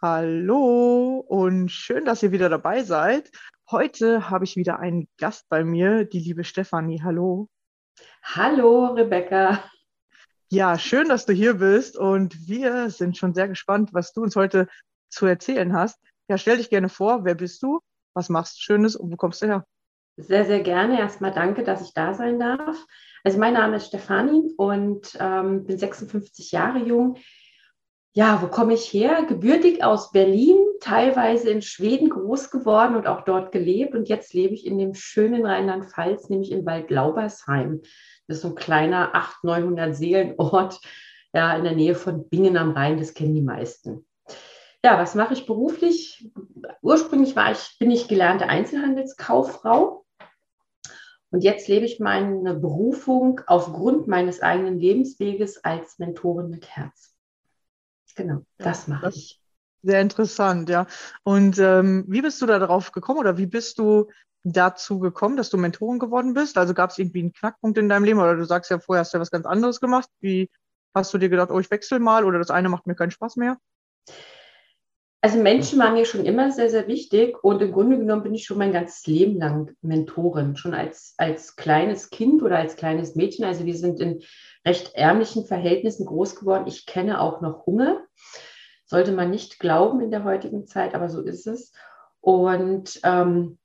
Hallo und schön, dass ihr wieder dabei seid. Heute habe ich wieder einen Gast bei mir, die liebe Stefanie. Hallo. Hallo, Rebecca. Ja, schön, dass du hier bist und wir sind schon sehr gespannt, was du uns heute zu erzählen hast. Ja, stell dich gerne vor, wer bist du, was machst du Schönes und wo kommst du her? Sehr, sehr gerne. Erstmal danke, dass ich da sein darf. Also mein Name ist Stefanie und ähm, bin 56 Jahre jung. Ja, wo komme ich her? Gebürtig aus Berlin, teilweise in Schweden groß geworden und auch dort gelebt. Und jetzt lebe ich in dem schönen Rheinland-Pfalz, nämlich in Waldlaubersheim. Das ist so ein kleiner 800, 900 Seelenort ja, in der Nähe von Bingen am Rhein. Das kennen die meisten. Ja, was mache ich beruflich? Ursprünglich war ich, bin ich gelernte Einzelhandelskauffrau. Und jetzt lebe ich meine Berufung aufgrund meines eigenen Lebensweges als Mentorin mit Herz. Genau, das mache das- ich. Sehr interessant, ja. Und ähm, wie bist du da drauf gekommen oder wie bist du dazu gekommen, dass du Mentorin geworden bist? Also gab es irgendwie einen Knackpunkt in deinem Leben oder du sagst ja vorher hast du ja was ganz anderes gemacht. Wie hast du dir gedacht, oh, ich wechsle mal oder das eine macht mir keinen Spaß mehr? Also Menschen waren mir schon immer sehr, sehr wichtig und im Grunde genommen bin ich schon mein ganzes Leben lang Mentorin, schon als, als kleines Kind oder als kleines Mädchen. Also wir sind in recht ärmlichen Verhältnissen groß geworden. Ich kenne auch noch Hunger. Sollte man nicht glauben in der heutigen Zeit, aber so ist es. Und ähm,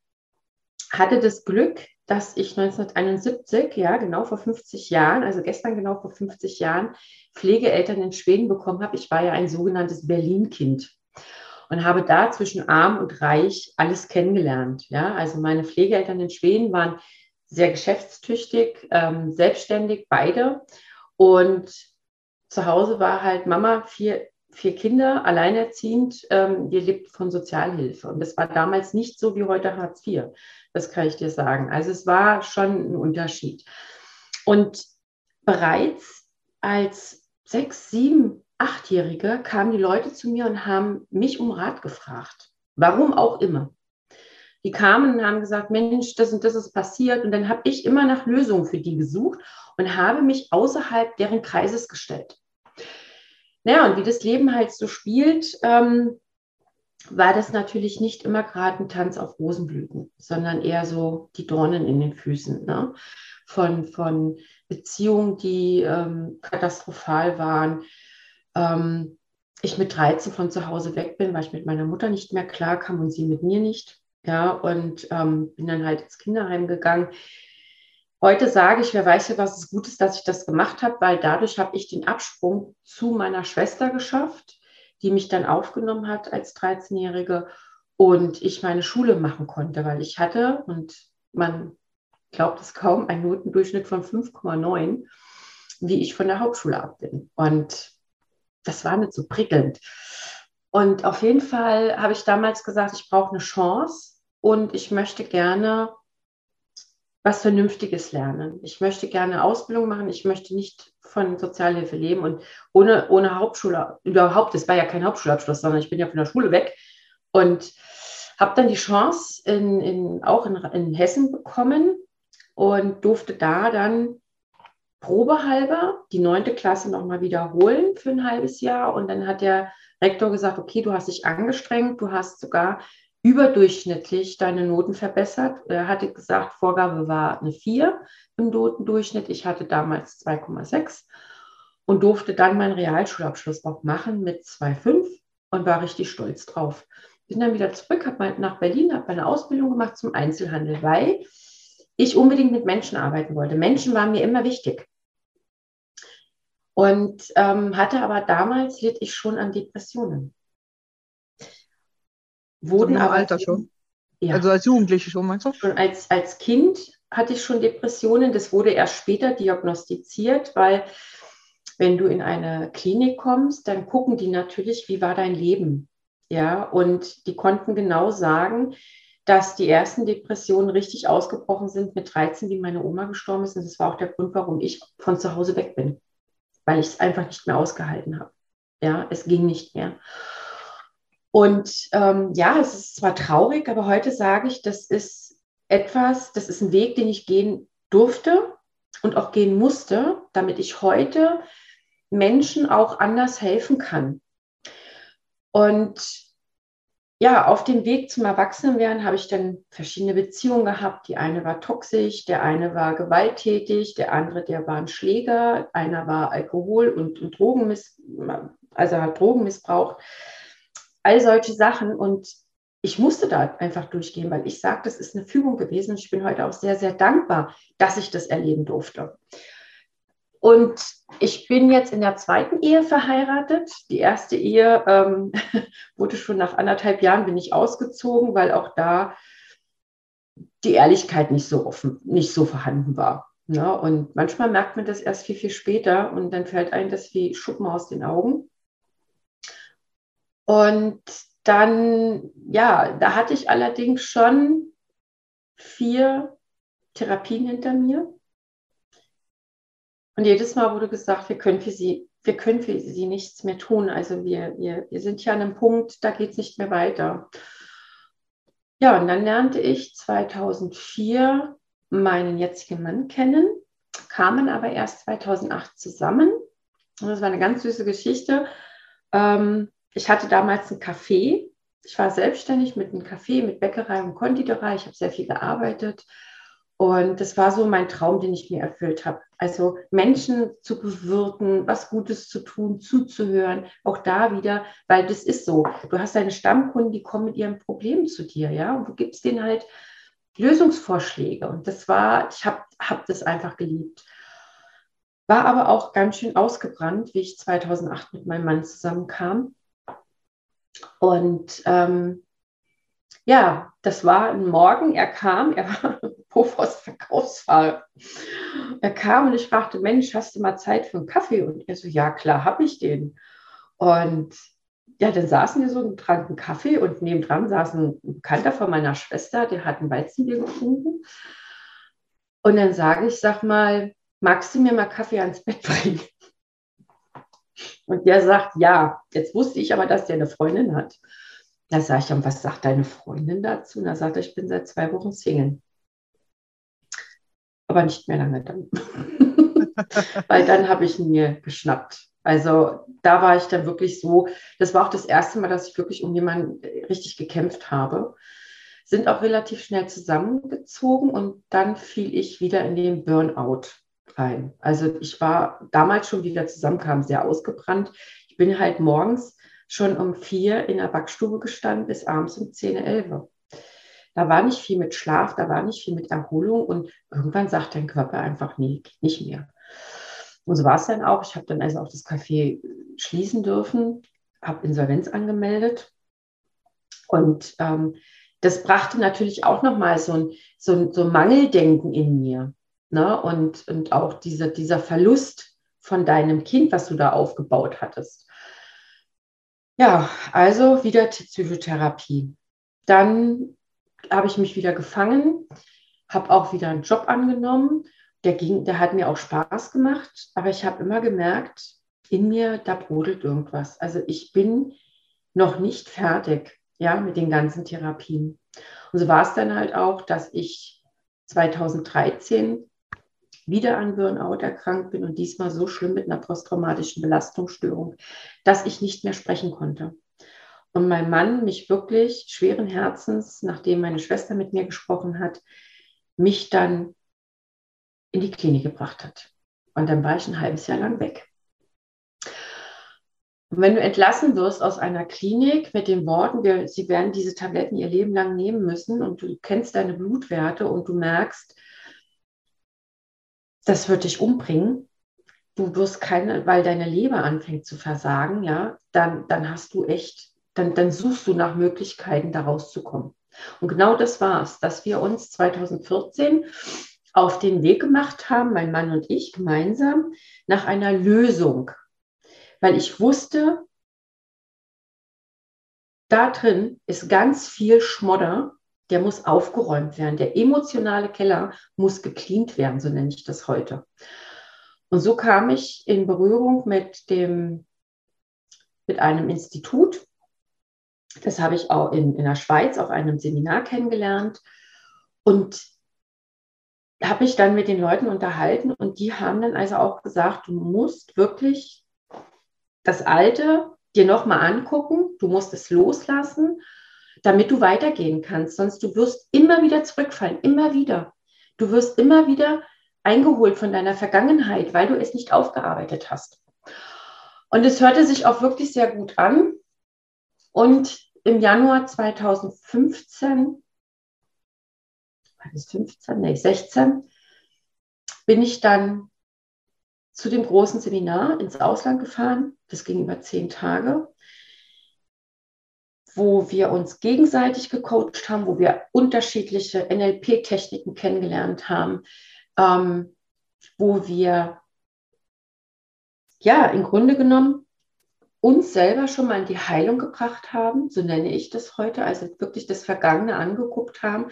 hatte das Glück, dass ich 1971, ja genau vor 50 Jahren, also gestern genau vor 50 Jahren, Pflegeeltern in Schweden bekommen habe. Ich war ja ein sogenanntes Berlin-Kind und habe da zwischen arm und reich alles kennengelernt. Ja, also meine Pflegeeltern in Schweden waren sehr geschäftstüchtig, ähm, selbstständig, beide. Und zu Hause war halt Mama, vier, vier Kinder, alleinerziehend, ähm, die lebt von Sozialhilfe. Und das war damals nicht so wie heute Hartz IV. Das kann ich dir sagen. Also es war schon ein Unterschied. Und bereits als sechs, sieben, achtjährige kamen die Leute zu mir und haben mich um Rat gefragt. Warum auch immer. Die kamen und haben gesagt, Mensch, das und das ist passiert. Und dann habe ich immer nach Lösungen für die gesucht und habe mich außerhalb deren Kreises gestellt. Naja, und wie das Leben halt so spielt, ähm, war das natürlich nicht immer gerade ein Tanz auf Rosenblüten, sondern eher so die Dornen in den Füßen. Ne? Von, von Beziehungen, die ähm, katastrophal waren. Ähm, ich mit 13 von zu Hause weg bin, weil ich mit meiner Mutter nicht mehr klar kam und sie mit mir nicht. Ja, und ähm, bin dann halt ins Kinderheim gegangen. Heute sage ich, wer weiß ja, was es gut ist, dass ich das gemacht habe, weil dadurch habe ich den Absprung zu meiner Schwester geschafft die mich dann aufgenommen hat als 13-Jährige und ich meine Schule machen konnte, weil ich hatte, und man glaubt es kaum, einen Notendurchschnitt von 5,9, wie ich von der Hauptschule ab bin. Und das war nicht so prickelnd. Und auf jeden Fall habe ich damals gesagt, ich brauche eine Chance und ich möchte gerne was Vernünftiges lernen. Ich möchte gerne Ausbildung machen. Ich möchte nicht von Sozialhilfe leben und ohne, ohne Hauptschule, überhaupt, es war ja kein Hauptschulabschluss, sondern ich bin ja von der Schule weg und habe dann die Chance in, in, auch in, in Hessen bekommen und durfte da dann probehalber die neunte Klasse nochmal wiederholen für ein halbes Jahr. Und dann hat der Rektor gesagt, okay, du hast dich angestrengt, du hast sogar überdurchschnittlich deine Noten verbessert. Er hatte gesagt, Vorgabe war eine 4 im Notendurchschnitt. Ich hatte damals 2,6 und durfte dann meinen Realschulabschluss auch machen mit 2,5 und war richtig stolz drauf. Bin dann wieder zurück, habe nach Berlin, habe meine Ausbildung gemacht zum Einzelhandel, weil ich unbedingt mit Menschen arbeiten wollte. Menschen waren mir immer wichtig. Und ähm, hatte aber damals litt ich schon an Depressionen wurden aber Alter schon. Ja. Also als Jugendliche schon, meinst du? Schon als, als Kind hatte ich schon Depressionen. Das wurde erst später diagnostiziert, weil wenn du in eine Klinik kommst, dann gucken die natürlich, wie war dein Leben. Ja, und die konnten genau sagen, dass die ersten Depressionen richtig ausgebrochen sind mit 13, wie meine Oma gestorben ist. Und das war auch der Grund, warum ich von zu Hause weg bin, weil ich es einfach nicht mehr ausgehalten habe. Ja, es ging nicht mehr. Und ähm, ja, es ist zwar traurig, aber heute sage ich, das ist etwas, das ist ein Weg, den ich gehen durfte und auch gehen musste, damit ich heute Menschen auch anders helfen kann. Und ja, auf dem Weg zum Erwachsenenwerden habe ich dann verschiedene Beziehungen gehabt. Die eine war toxisch, der eine war gewalttätig, der andere, der war ein Schläger, einer war Alkohol- und, und Drogenmiss, also hat Drogen missbraucht all solche Sachen. Und ich musste da einfach durchgehen, weil ich sage, das ist eine Fügung gewesen. Und ich bin heute auch sehr, sehr dankbar, dass ich das erleben durfte. Und ich bin jetzt in der zweiten Ehe verheiratet. Die erste Ehe ähm, wurde schon nach anderthalb Jahren bin ich ausgezogen, weil auch da die Ehrlichkeit nicht so offen, nicht so vorhanden war. Ne? und manchmal merkt man das erst viel, viel später und dann fällt einem das wie Schuppen aus den Augen. Und dann, ja, da hatte ich allerdings schon vier Therapien hinter mir. Und jedes Mal wurde gesagt, wir können für sie, wir können für sie nichts mehr tun. Also wir, wir, wir sind ja an einem Punkt, da geht es nicht mehr weiter. Ja, und dann lernte ich 2004 meinen jetzigen Mann kennen, kamen aber erst 2008 zusammen. Und das war eine ganz süße Geschichte. Ähm, ich hatte damals ein Café. Ich war selbstständig mit einem Café, mit Bäckerei und Konditorei. Ich habe sehr viel gearbeitet. Und das war so mein Traum, den ich mir erfüllt habe. Also Menschen zu bewirten, was Gutes zu tun, zuzuhören, auch da wieder, weil das ist so. Du hast deine Stammkunden, die kommen mit ihren Problemen zu dir, ja, und du gibst denen halt Lösungsvorschläge. Und das war, ich habe hab das einfach geliebt. War aber auch ganz schön ausgebrannt, wie ich 2008 mit meinem Mann zusammenkam. Und ähm, ja, das war ein Morgen. Er kam, er war Pofos Verkaufsfahrer. Er kam und ich fragte, Mensch, hast du mal Zeit für einen Kaffee? Und er so, ja, klar, habe ich den. Und ja, dann saßen wir so und tranken Kaffee und nebendran saß ein Bekannter von meiner Schwester, der hat ein Weizenbier getrunken. Und dann sage ich, sag mal, magst du mir mal Kaffee ans Bett bringen? Und der sagt, ja. Jetzt wusste ich aber, dass der eine Freundin hat. Da sage ich, und was sagt deine Freundin dazu? Und da sagt er, ich bin seit zwei Wochen Single. Aber nicht mehr lange dann. weil dann habe ich ihn mir geschnappt. Also da war ich dann wirklich so, das war auch das erste Mal, dass ich wirklich um jemanden richtig gekämpft habe. Sind auch relativ schnell zusammengezogen und dann fiel ich wieder in den Burnout rein. Also ich war damals schon wieder zusammenkam, sehr ausgebrannt. Ich bin halt morgens schon um vier in der Backstube gestanden bis abends um zehn, elf. Da war nicht viel mit Schlaf, da war nicht viel mit Erholung und irgendwann sagt dein Körper einfach, nee, nicht mehr. Und so war es dann auch. Ich habe dann also auch das Café schließen dürfen, habe Insolvenz angemeldet. Und ähm, das brachte natürlich auch nochmal so ein, so, ein, so Mangeldenken in mir. Ne? Und, und auch dieser, dieser Verlust von deinem Kind, was du da aufgebaut hattest. Ja, also wieder Psychotherapie. Dann habe ich mich wieder gefangen, habe auch wieder einen Job angenommen der ging, der hat mir auch Spaß gemacht, aber ich habe immer gemerkt, in mir, da brodelt irgendwas. Also ich bin noch nicht fertig, ja, mit den ganzen Therapien. Und so war es dann halt auch, dass ich 2013 wieder an Burnout erkrankt bin und diesmal so schlimm mit einer posttraumatischen Belastungsstörung, dass ich nicht mehr sprechen konnte. Und mein Mann mich wirklich schweren Herzens, nachdem meine Schwester mit mir gesprochen hat, mich dann in die Klinik gebracht hat. Und dann war ich ein halbes Jahr lang weg. Und wenn du entlassen wirst aus einer Klinik mit den Worten, wir, sie werden diese Tabletten ihr Leben lang nehmen müssen und du kennst deine Blutwerte und du merkst, das wird dich umbringen, du wirst keine, weil deine Leber anfängt zu versagen, ja, dann, dann hast du echt, dann, dann suchst du nach Möglichkeiten, da rauszukommen. Und genau das war es, dass wir uns 2014 auf den Weg gemacht haben, mein Mann und ich gemeinsam, nach einer Lösung. Weil ich wusste, da drin ist ganz viel Schmodder, der muss aufgeräumt werden. Der emotionale Keller muss gecleant werden, so nenne ich das heute. Und so kam ich in Berührung mit dem, mit einem Institut. Das habe ich auch in, in der Schweiz auf einem Seminar kennengelernt. Und habe ich dann mit den Leuten unterhalten und die haben dann also auch gesagt, du musst wirklich das Alte dir nochmal angucken, du musst es loslassen, damit du weitergehen kannst. Sonst du wirst immer wieder zurückfallen, immer wieder. Du wirst immer wieder eingeholt von deiner Vergangenheit, weil du es nicht aufgearbeitet hast. Und es hörte sich auch wirklich sehr gut an. Und im Januar 2015 bis 15, nee, 16, bin ich dann zu dem großen Seminar ins Ausland gefahren. Das ging über zehn Tage, wo wir uns gegenseitig gecoacht haben, wo wir unterschiedliche NLP-Techniken kennengelernt haben, ähm, wo wir ja im Grunde genommen uns selber schon mal in die Heilung gebracht haben, so nenne ich das heute, also wirklich das Vergangene angeguckt haben,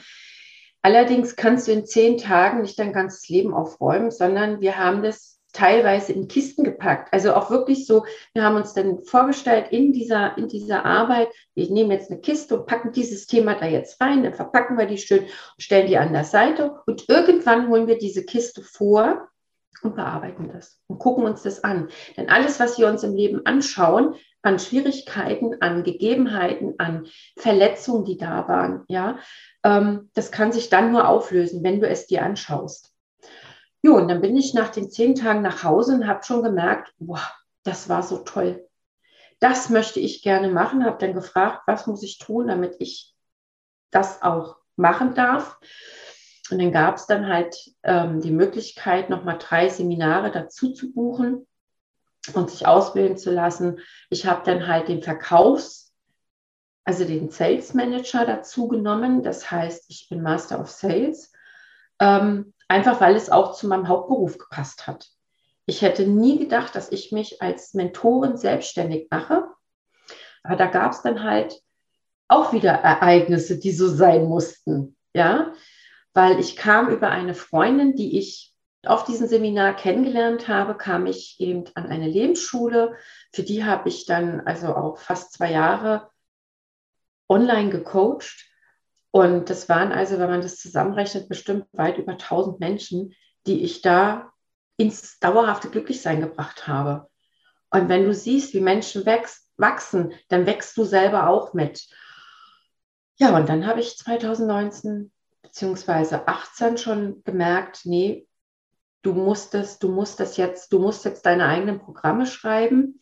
Allerdings kannst du in zehn Tagen nicht dein ganzes Leben aufräumen, sondern wir haben das teilweise in Kisten gepackt. Also auch wirklich so, wir haben uns dann vorgestellt in dieser, in dieser Arbeit, wir nehmen jetzt eine Kiste und packen dieses Thema da jetzt rein, dann verpacken wir die schön und stellen die an der Seite und irgendwann holen wir diese Kiste vor und bearbeiten das und gucken uns das an. Denn alles, was wir uns im Leben anschauen, an Schwierigkeiten, an Gegebenheiten, an Verletzungen, die da waren, ja, ähm, das kann sich dann nur auflösen, wenn du es dir anschaust. Jo, und dann bin ich nach den zehn Tagen nach Hause und habe schon gemerkt, wow, das war so toll. Das möchte ich gerne machen. Habe dann gefragt, was muss ich tun, damit ich das auch machen darf. Und dann gab es dann halt ähm, die Möglichkeit, nochmal drei Seminare dazu zu buchen und sich ausbilden zu lassen. Ich habe dann halt den Verkaufs- also den Sales Manager dazu genommen. Das heißt, ich bin Master of Sales, ähm, einfach weil es auch zu meinem Hauptberuf gepasst hat. Ich hätte nie gedacht, dass ich mich als Mentorin selbstständig mache. Aber da gab es dann halt auch wieder Ereignisse, die so sein mussten. Ja, weil ich kam über eine Freundin, die ich auf diesem Seminar kennengelernt habe, kam ich eben an eine Lebensschule. Für die habe ich dann also auch fast zwei Jahre online gecoacht. Und das waren also, wenn man das zusammenrechnet, bestimmt weit über 1000 Menschen, die ich da ins dauerhafte Glücklichsein gebracht habe. Und wenn du siehst, wie Menschen wachsen, dann wächst du selber auch mit. Ja, und dann habe ich 2019 bzw. 18 schon gemerkt, nee, du musst es, du musst das jetzt, du musst jetzt deine eigenen Programme schreiben.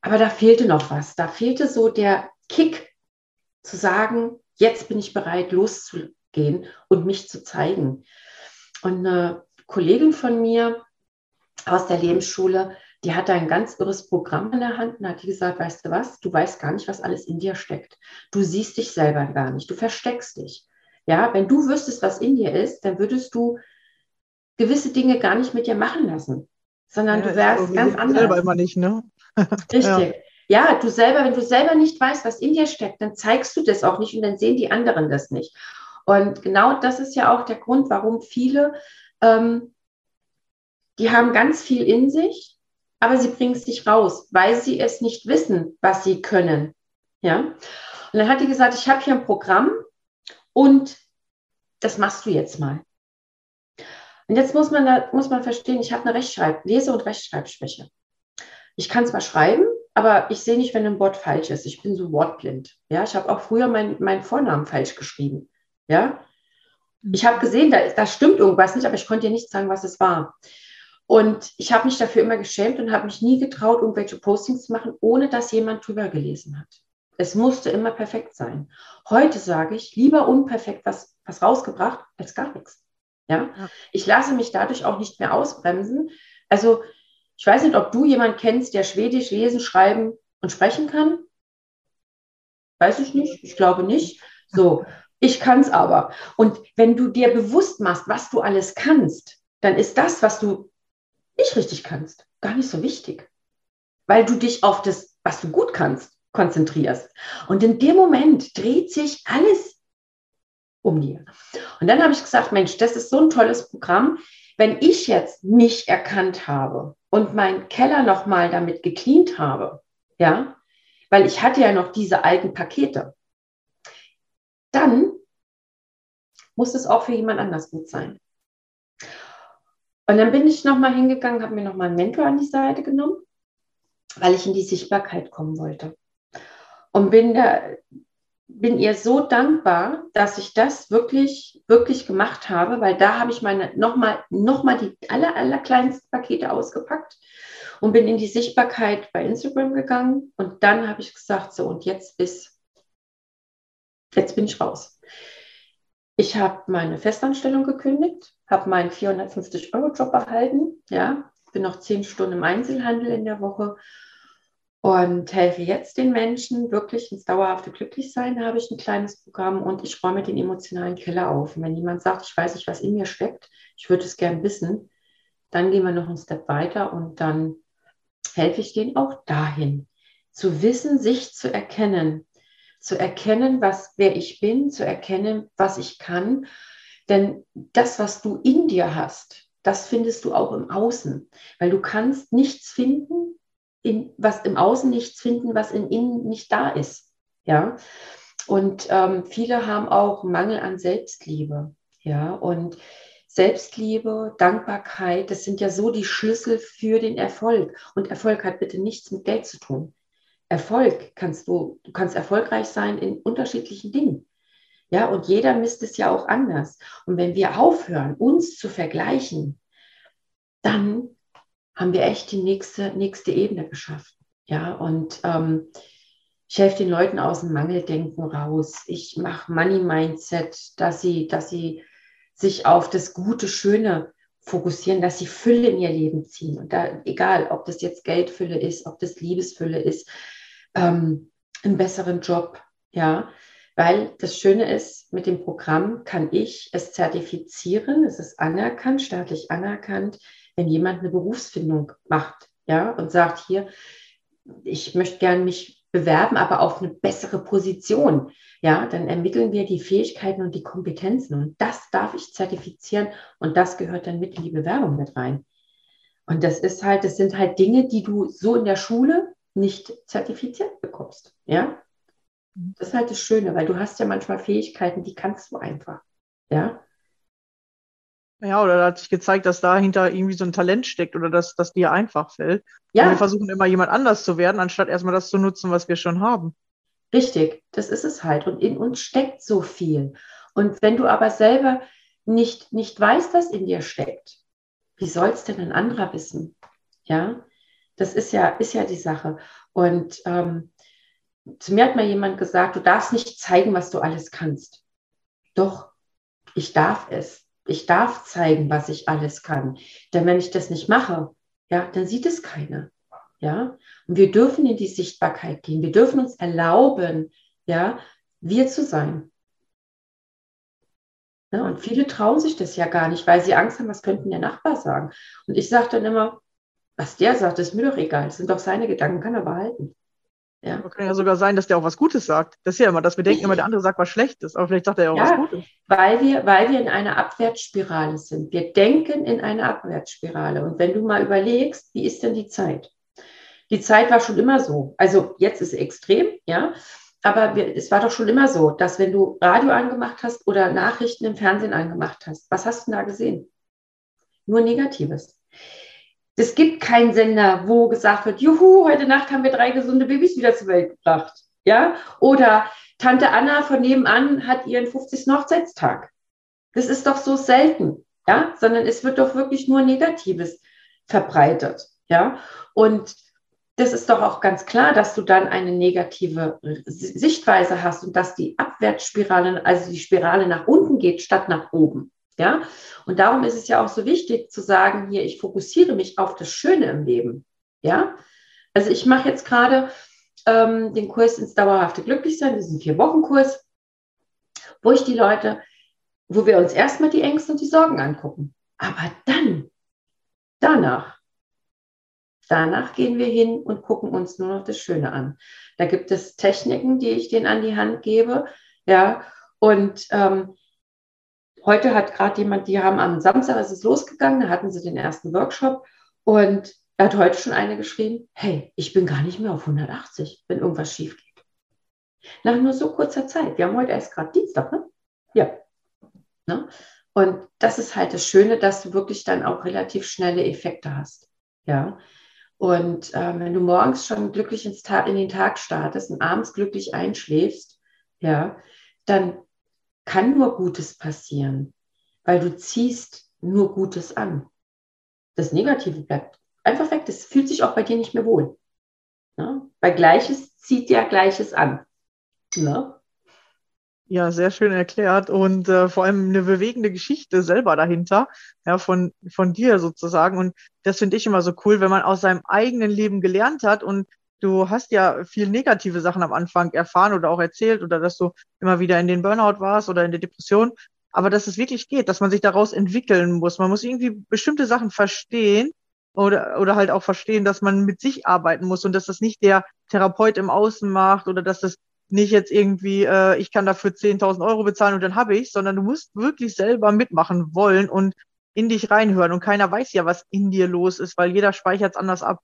Aber da fehlte noch was. Da fehlte so der Kick zu sagen, jetzt bin ich bereit, loszugehen und mich zu zeigen. Und eine Kollegin von mir aus der Lebensschule, die hatte ein ganz irres Programm in der Hand und hat gesagt, weißt du was, du weißt gar nicht, was alles in dir steckt. Du siehst dich selber gar nicht, du versteckst dich. Ja, wenn du wüsstest, was in dir ist, dann würdest du gewisse Dinge gar nicht mit dir machen lassen, sondern Ja, du wärst ganz anders. Selber immer nicht, ne? Richtig. Ja. du selber, wenn du selber nicht weißt, was in dir steckt, dann zeigst du das auch nicht und dann sehen die anderen das nicht. Und genau das ist ja auch der Grund, warum viele, ähm, die haben ganz viel in sich, aber sie bringen es nicht raus, weil sie es nicht wissen, was sie können. Ja. Und dann hat die gesagt, ich habe hier ein Programm und das machst du jetzt mal. Und jetzt muss man, da, muss man verstehen, ich habe eine Rechtschreib-, Lese- und Rechtschreibschwäche. Ich kann zwar schreiben, aber ich sehe nicht, wenn ein Wort falsch ist. Ich bin so wortblind. Ja, ich habe auch früher mein, meinen Vornamen falsch geschrieben. Ja, ich habe gesehen, da, da stimmt irgendwas nicht, aber ich konnte dir nicht sagen, was es war. Und ich habe mich dafür immer geschämt und habe mich nie getraut, irgendwelche Postings zu machen, ohne dass jemand drüber gelesen hat. Es musste immer perfekt sein. Heute sage ich, lieber unperfekt was, was rausgebracht, als gar nichts. Ja? Ja. Ich lasse mich dadurch auch nicht mehr ausbremsen. Also ich weiß nicht, ob du jemanden kennst, der Schwedisch lesen, schreiben und sprechen kann. Weiß ich nicht. Ich glaube nicht. So, ich kann es aber. Und wenn du dir bewusst machst, was du alles kannst, dann ist das, was du nicht richtig kannst, gar nicht so wichtig. Weil du dich auf das, was du gut kannst, konzentrierst. Und in dem Moment dreht sich alles um dir. Und dann habe ich gesagt, Mensch, das ist so ein tolles Programm. Wenn ich jetzt mich erkannt habe und meinen Keller nochmal damit gecleant habe, ja, weil ich hatte ja noch diese alten Pakete, dann muss es auch für jemand anders gut sein. Und dann bin ich nochmal hingegangen, habe mir nochmal einen Mentor an die Seite genommen, weil ich in die Sichtbarkeit kommen wollte. Und bin, da, bin ihr so dankbar, dass ich das wirklich, wirklich gemacht habe, weil da habe ich meine nochmal noch mal die aller, aller kleinsten Pakete ausgepackt und bin in die Sichtbarkeit bei Instagram gegangen. Und dann habe ich gesagt, so und jetzt ist, jetzt bin ich raus. Ich habe meine Festanstellung gekündigt, habe meinen 450-Euro-Job erhalten, ja, bin noch zehn Stunden im Einzelhandel in der Woche und helfe jetzt den Menschen wirklich ins dauerhafte Glücklichsein. Habe ich ein kleines Programm und ich räume den emotionalen Keller auf. Und wenn jemand sagt, ich weiß nicht, was in mir steckt, ich würde es gern wissen, dann gehen wir noch einen Step weiter und dann helfe ich denen auch dahin, zu wissen, sich zu erkennen, zu erkennen, was wer ich bin, zu erkennen, was ich kann. Denn das, was du in dir hast, das findest du auch im Außen, weil du kannst nichts finden, in, was im Außen nichts finden, was in innen nicht da ist. Ja. Und ähm, viele haben auch Mangel an Selbstliebe. Ja. Und Selbstliebe, Dankbarkeit, das sind ja so die Schlüssel für den Erfolg. Und Erfolg hat bitte nichts mit Geld zu tun. Erfolg kannst du, du kannst erfolgreich sein in unterschiedlichen Dingen. Ja, und jeder misst es ja auch anders. Und wenn wir aufhören, uns zu vergleichen, dann haben wir echt die nächste, nächste Ebene geschafft. Ja, und ähm, ich helfe den Leuten aus dem Mangeldenken raus. Ich mache Money Mindset, dass sie, dass sie sich auf das Gute, Schöne fokussieren, dass sie Fülle in ihr Leben ziehen. Und da, egal, ob das jetzt Geldfülle ist, ob das Liebesfülle ist, ähm, einen besseren Job, ja. Weil das Schöne ist, mit dem Programm kann ich es zertifizieren, es ist anerkannt, staatlich anerkannt, wenn jemand eine Berufsfindung macht, ja, und sagt hier, ich möchte gerne mich bewerben, aber auf eine bessere Position, ja, dann ermitteln wir die Fähigkeiten und die Kompetenzen und das darf ich zertifizieren und das gehört dann mit in die Bewerbung mit rein. Und das ist halt, das sind halt Dinge, die du so in der Schule nicht zertifiziert bekommst, ja. Das ist halt das Schöne, weil du hast ja manchmal Fähigkeiten, die kannst du einfach, ja. Ja, oder da hat sich gezeigt, dass dahinter irgendwie so ein Talent steckt oder dass das dir einfach fällt. Ja. Und wir versuchen immer jemand anders zu werden, anstatt erstmal das zu nutzen, was wir schon haben. Richtig, das ist es halt. Und in uns steckt so viel. Und wenn du aber selber nicht, nicht weißt, was in dir steckt, wie soll es denn ein anderer wissen? Ja, das ist ja, ist ja die Sache. Und ähm, zu mir hat mal jemand gesagt, du darfst nicht zeigen, was du alles kannst. Doch, ich darf es. Ich darf zeigen, was ich alles kann. Denn wenn ich das nicht mache, ja, dann sieht es keiner. Ja, und wir dürfen in die Sichtbarkeit gehen. Wir dürfen uns erlauben, ja, wir zu sein. Ja, und viele trauen sich das ja gar nicht, weil sie Angst haben, was könnten der Nachbar sagen. Und ich sage dann immer, was der sagt, ist mir doch egal. Das sind doch seine Gedanken, kann er behalten. Ja. Kann ja sogar sein, dass der auch was Gutes sagt. Das ist ja immer, dass wir denken immer, der andere sagt was Schlechtes, aber vielleicht sagt er ja auch ja, was Gutes. Weil wir, weil wir in einer Abwärtsspirale sind. Wir denken in einer Abwärtsspirale. Und wenn du mal überlegst, wie ist denn die Zeit? Die Zeit war schon immer so. Also jetzt ist es extrem, ja. Aber wir, es war doch schon immer so, dass wenn du Radio angemacht hast oder Nachrichten im Fernsehen angemacht hast, was hast du da gesehen? Nur Negatives. Es gibt keinen Sender, wo gesagt wird, juhu, heute Nacht haben wir drei gesunde Babys wieder zur Welt gebracht. Ja? Oder Tante Anna von nebenan hat ihren 50. Hochzeitstag. Das ist doch so selten, ja, sondern es wird doch wirklich nur Negatives verbreitet, ja. Und das ist doch auch ganz klar, dass du dann eine negative Sichtweise hast und dass die Abwärtsspirale, also die Spirale nach unten geht statt nach oben. Ja, und darum ist es ja auch so wichtig zu sagen, hier, ich fokussiere mich auf das Schöne im Leben. Ja, also ich mache jetzt gerade ähm, den Kurs ins dauerhafte Glücklichsein, diesen Vier-Wochen-Kurs, wo ich die Leute, wo wir uns erstmal die Ängste und die Sorgen angucken. Aber dann, danach, danach gehen wir hin und gucken uns nur noch das Schöne an. Da gibt es Techniken, die ich denen an die Hand gebe. Ja, und ähm, heute hat gerade jemand, die haben am Samstag ist es losgegangen, da hatten sie den ersten Workshop und er hat heute schon eine geschrieben, hey, ich bin gar nicht mehr auf 180, wenn irgendwas schief geht. Nach nur so kurzer Zeit. Wir haben heute erst gerade Dienstag, ne? Ja. Ne? Und das ist halt das Schöne, dass du wirklich dann auch relativ schnelle Effekte hast. Ja. Und äh, wenn du morgens schon glücklich ins Ta in den Tag startest und abends glücklich einschläfst, ja, dann kann nur Gutes passieren, weil du ziehst nur Gutes an. Das Negative bleibt einfach weg. Das fühlt sich auch bei dir nicht mehr wohl. Ja? Weil Gleiches zieht ja Gleiches an. Ne? Ja, sehr schön erklärt und äh, vor allem eine bewegende Geschichte selber dahinter, ja, von, von dir sozusagen. Und das finde ich immer so cool, wenn man aus seinem eigenen Leben gelernt hat und du hast ja viel negative Sachen am Anfang erfahren oder auch erzählt oder dass du immer wieder in den Burnout warst oder in der Depression. Aber dass es wirklich geht, dass man sich daraus entwickeln muss. Man muss irgendwie bestimmte Sachen verstehen oder, oder halt auch verstehen, dass man mit sich arbeiten muss und dass das nicht der Therapeut im Außen macht oder dass das nicht jetzt irgendwie, äh, ich kann dafür 10.000 Euro bezahlen und dann habe ich, sondern du musst wirklich selber mitmachen wollen und in dich reinhören. Und keiner weiß ja, was in dir los ist, weil jeder speichert es anders ab.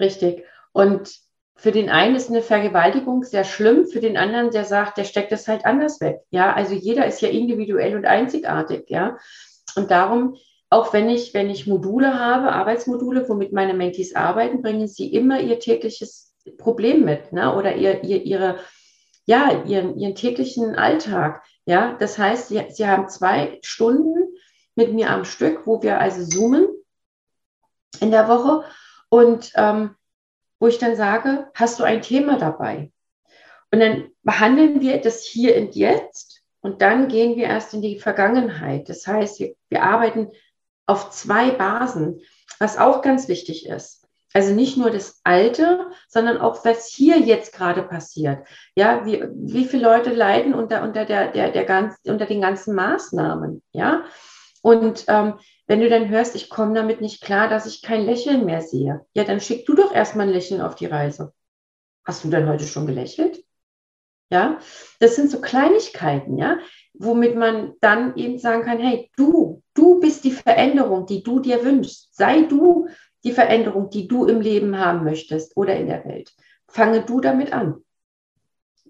Richtig. Und für den einen ist eine Vergewaltigung sehr schlimm, für den anderen, der sagt, der steckt das halt anders weg. Ja, also jeder ist ja individuell und einzigartig. Ja, und darum, auch wenn ich, wenn ich Module habe, Arbeitsmodule, womit meine Mentees arbeiten, bringen sie immer ihr tägliches Problem mit, ne? oder ihr, ihr, ihre, ja, ihren, ihren täglichen Alltag. Ja, das heißt, sie, sie haben zwei Stunden mit mir am Stück, wo wir also zoomen in der Woche und ähm, wo ich dann sage, hast du ein Thema dabei? Und dann behandeln wir das hier und jetzt und dann gehen wir erst in die Vergangenheit. Das heißt, wir, wir arbeiten auf zwei Basen, was auch ganz wichtig ist. Also nicht nur das Alte, sondern auch was hier jetzt gerade passiert. Ja, wie, wie viele Leute leiden unter, unter, der, der, der ganz, unter den ganzen Maßnahmen? Ja, und ähm, wenn du dann hörst, ich komme damit nicht klar, dass ich kein Lächeln mehr sehe, ja, dann schick du doch erstmal ein Lächeln auf die Reise. Hast du denn heute schon gelächelt? Ja, das sind so Kleinigkeiten, ja, womit man dann eben sagen kann, hey, du, du bist die Veränderung, die du dir wünschst. Sei du die Veränderung, die du im Leben haben möchtest oder in der Welt. Fange du damit an.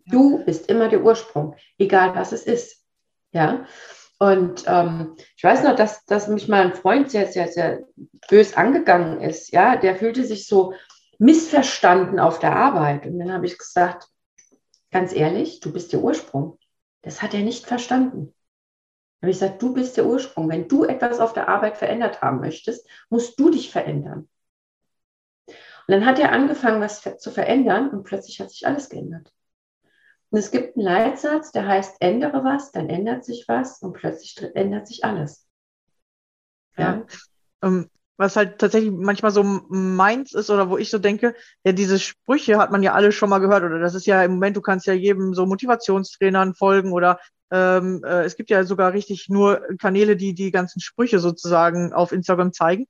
Du bist immer der Ursprung, egal was es ist. Ja, Und ähm, ich weiß noch, dass, dass mich mal ein Freund sehr, sehr, sehr bös angegangen ist. Ja, der fühlte sich so missverstanden auf der Arbeit. Und dann habe ich gesagt, ganz ehrlich, du bist der Ursprung. Das hat er nicht verstanden. Dann habe ich gesagt, du bist der Ursprung. Wenn du etwas auf der Arbeit verändert haben möchtest, musst du dich verändern. Und dann hat er angefangen, was zu verändern und plötzlich hat sich alles geändert. Und es gibt einen Leitsatz, der heißt, ändere was, dann ändert sich was und plötzlich ändert sich alles. Ja. ja. Ähm, was halt tatsächlich manchmal so meins ist oder wo ich so denke, ja, diese Sprüche hat man ja alle schon mal gehört oder das ist ja im Moment, du kannst ja jedem so Motivationstrainern folgen oder ähm, äh, es gibt ja sogar richtig nur Kanäle, die die ganzen Sprüche sozusagen auf Instagram zeigen.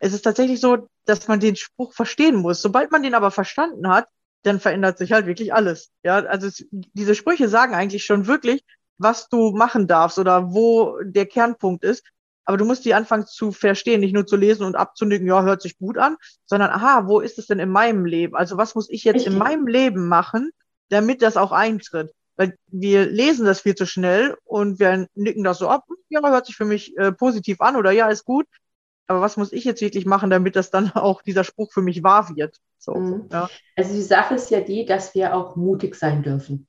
Es ist tatsächlich so, dass man den Spruch verstehen muss. Sobald man den aber verstanden hat, dann verändert sich halt wirklich alles. Ja, also es, diese Sprüche sagen eigentlich schon wirklich, was du machen darfst oder wo der Kernpunkt ist. Aber du musst die anfangen zu verstehen, nicht nur zu lesen und abzunicken, ja, hört sich gut an, sondern aha, wo ist es denn in meinem Leben? Also was muss ich jetzt Richtig. in meinem Leben machen, damit das auch eintritt? Weil wir lesen das viel zu schnell und wir nicken das so ab, ja, hört sich für mich äh, positiv an oder ja, ist gut aber was muss ich jetzt wirklich machen, damit das dann auch dieser Spruch für mich wahr wird? So, mhm. ja. Also die Sache ist ja die, dass wir auch mutig sein dürfen.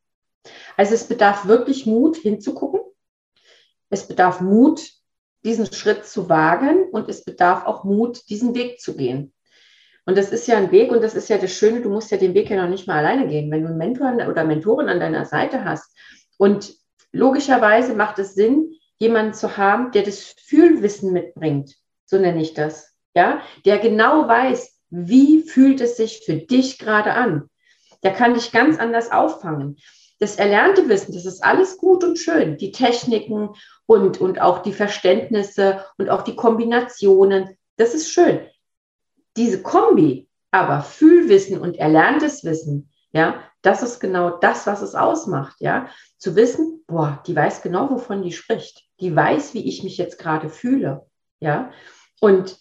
Also es bedarf wirklich Mut hinzugucken. Es bedarf Mut, diesen Schritt zu wagen und es bedarf auch Mut, diesen Weg zu gehen. Und das ist ja ein Weg und das ist ja das Schöne, du musst ja den Weg ja noch nicht mal alleine gehen. Wenn du einen Mentor oder Mentorin an deiner Seite hast und logischerweise macht es Sinn, jemanden zu haben, der das Fühlwissen mitbringt so nenne ich das, ja, der genau weiß, wie fühlt es sich für dich gerade an. Der kann dich ganz anders auffangen. Das erlernte Wissen, das ist alles gut und schön. Die Techniken und, und auch die Verständnisse und auch die Kombinationen, das ist schön. Diese Kombi, aber Fühlwissen und erlerntes Wissen, ja, das ist genau das, was es ausmacht, ja. Zu wissen, boah, die weiß genau, wovon die spricht. Die weiß, wie ich mich jetzt gerade fühle, ja. Und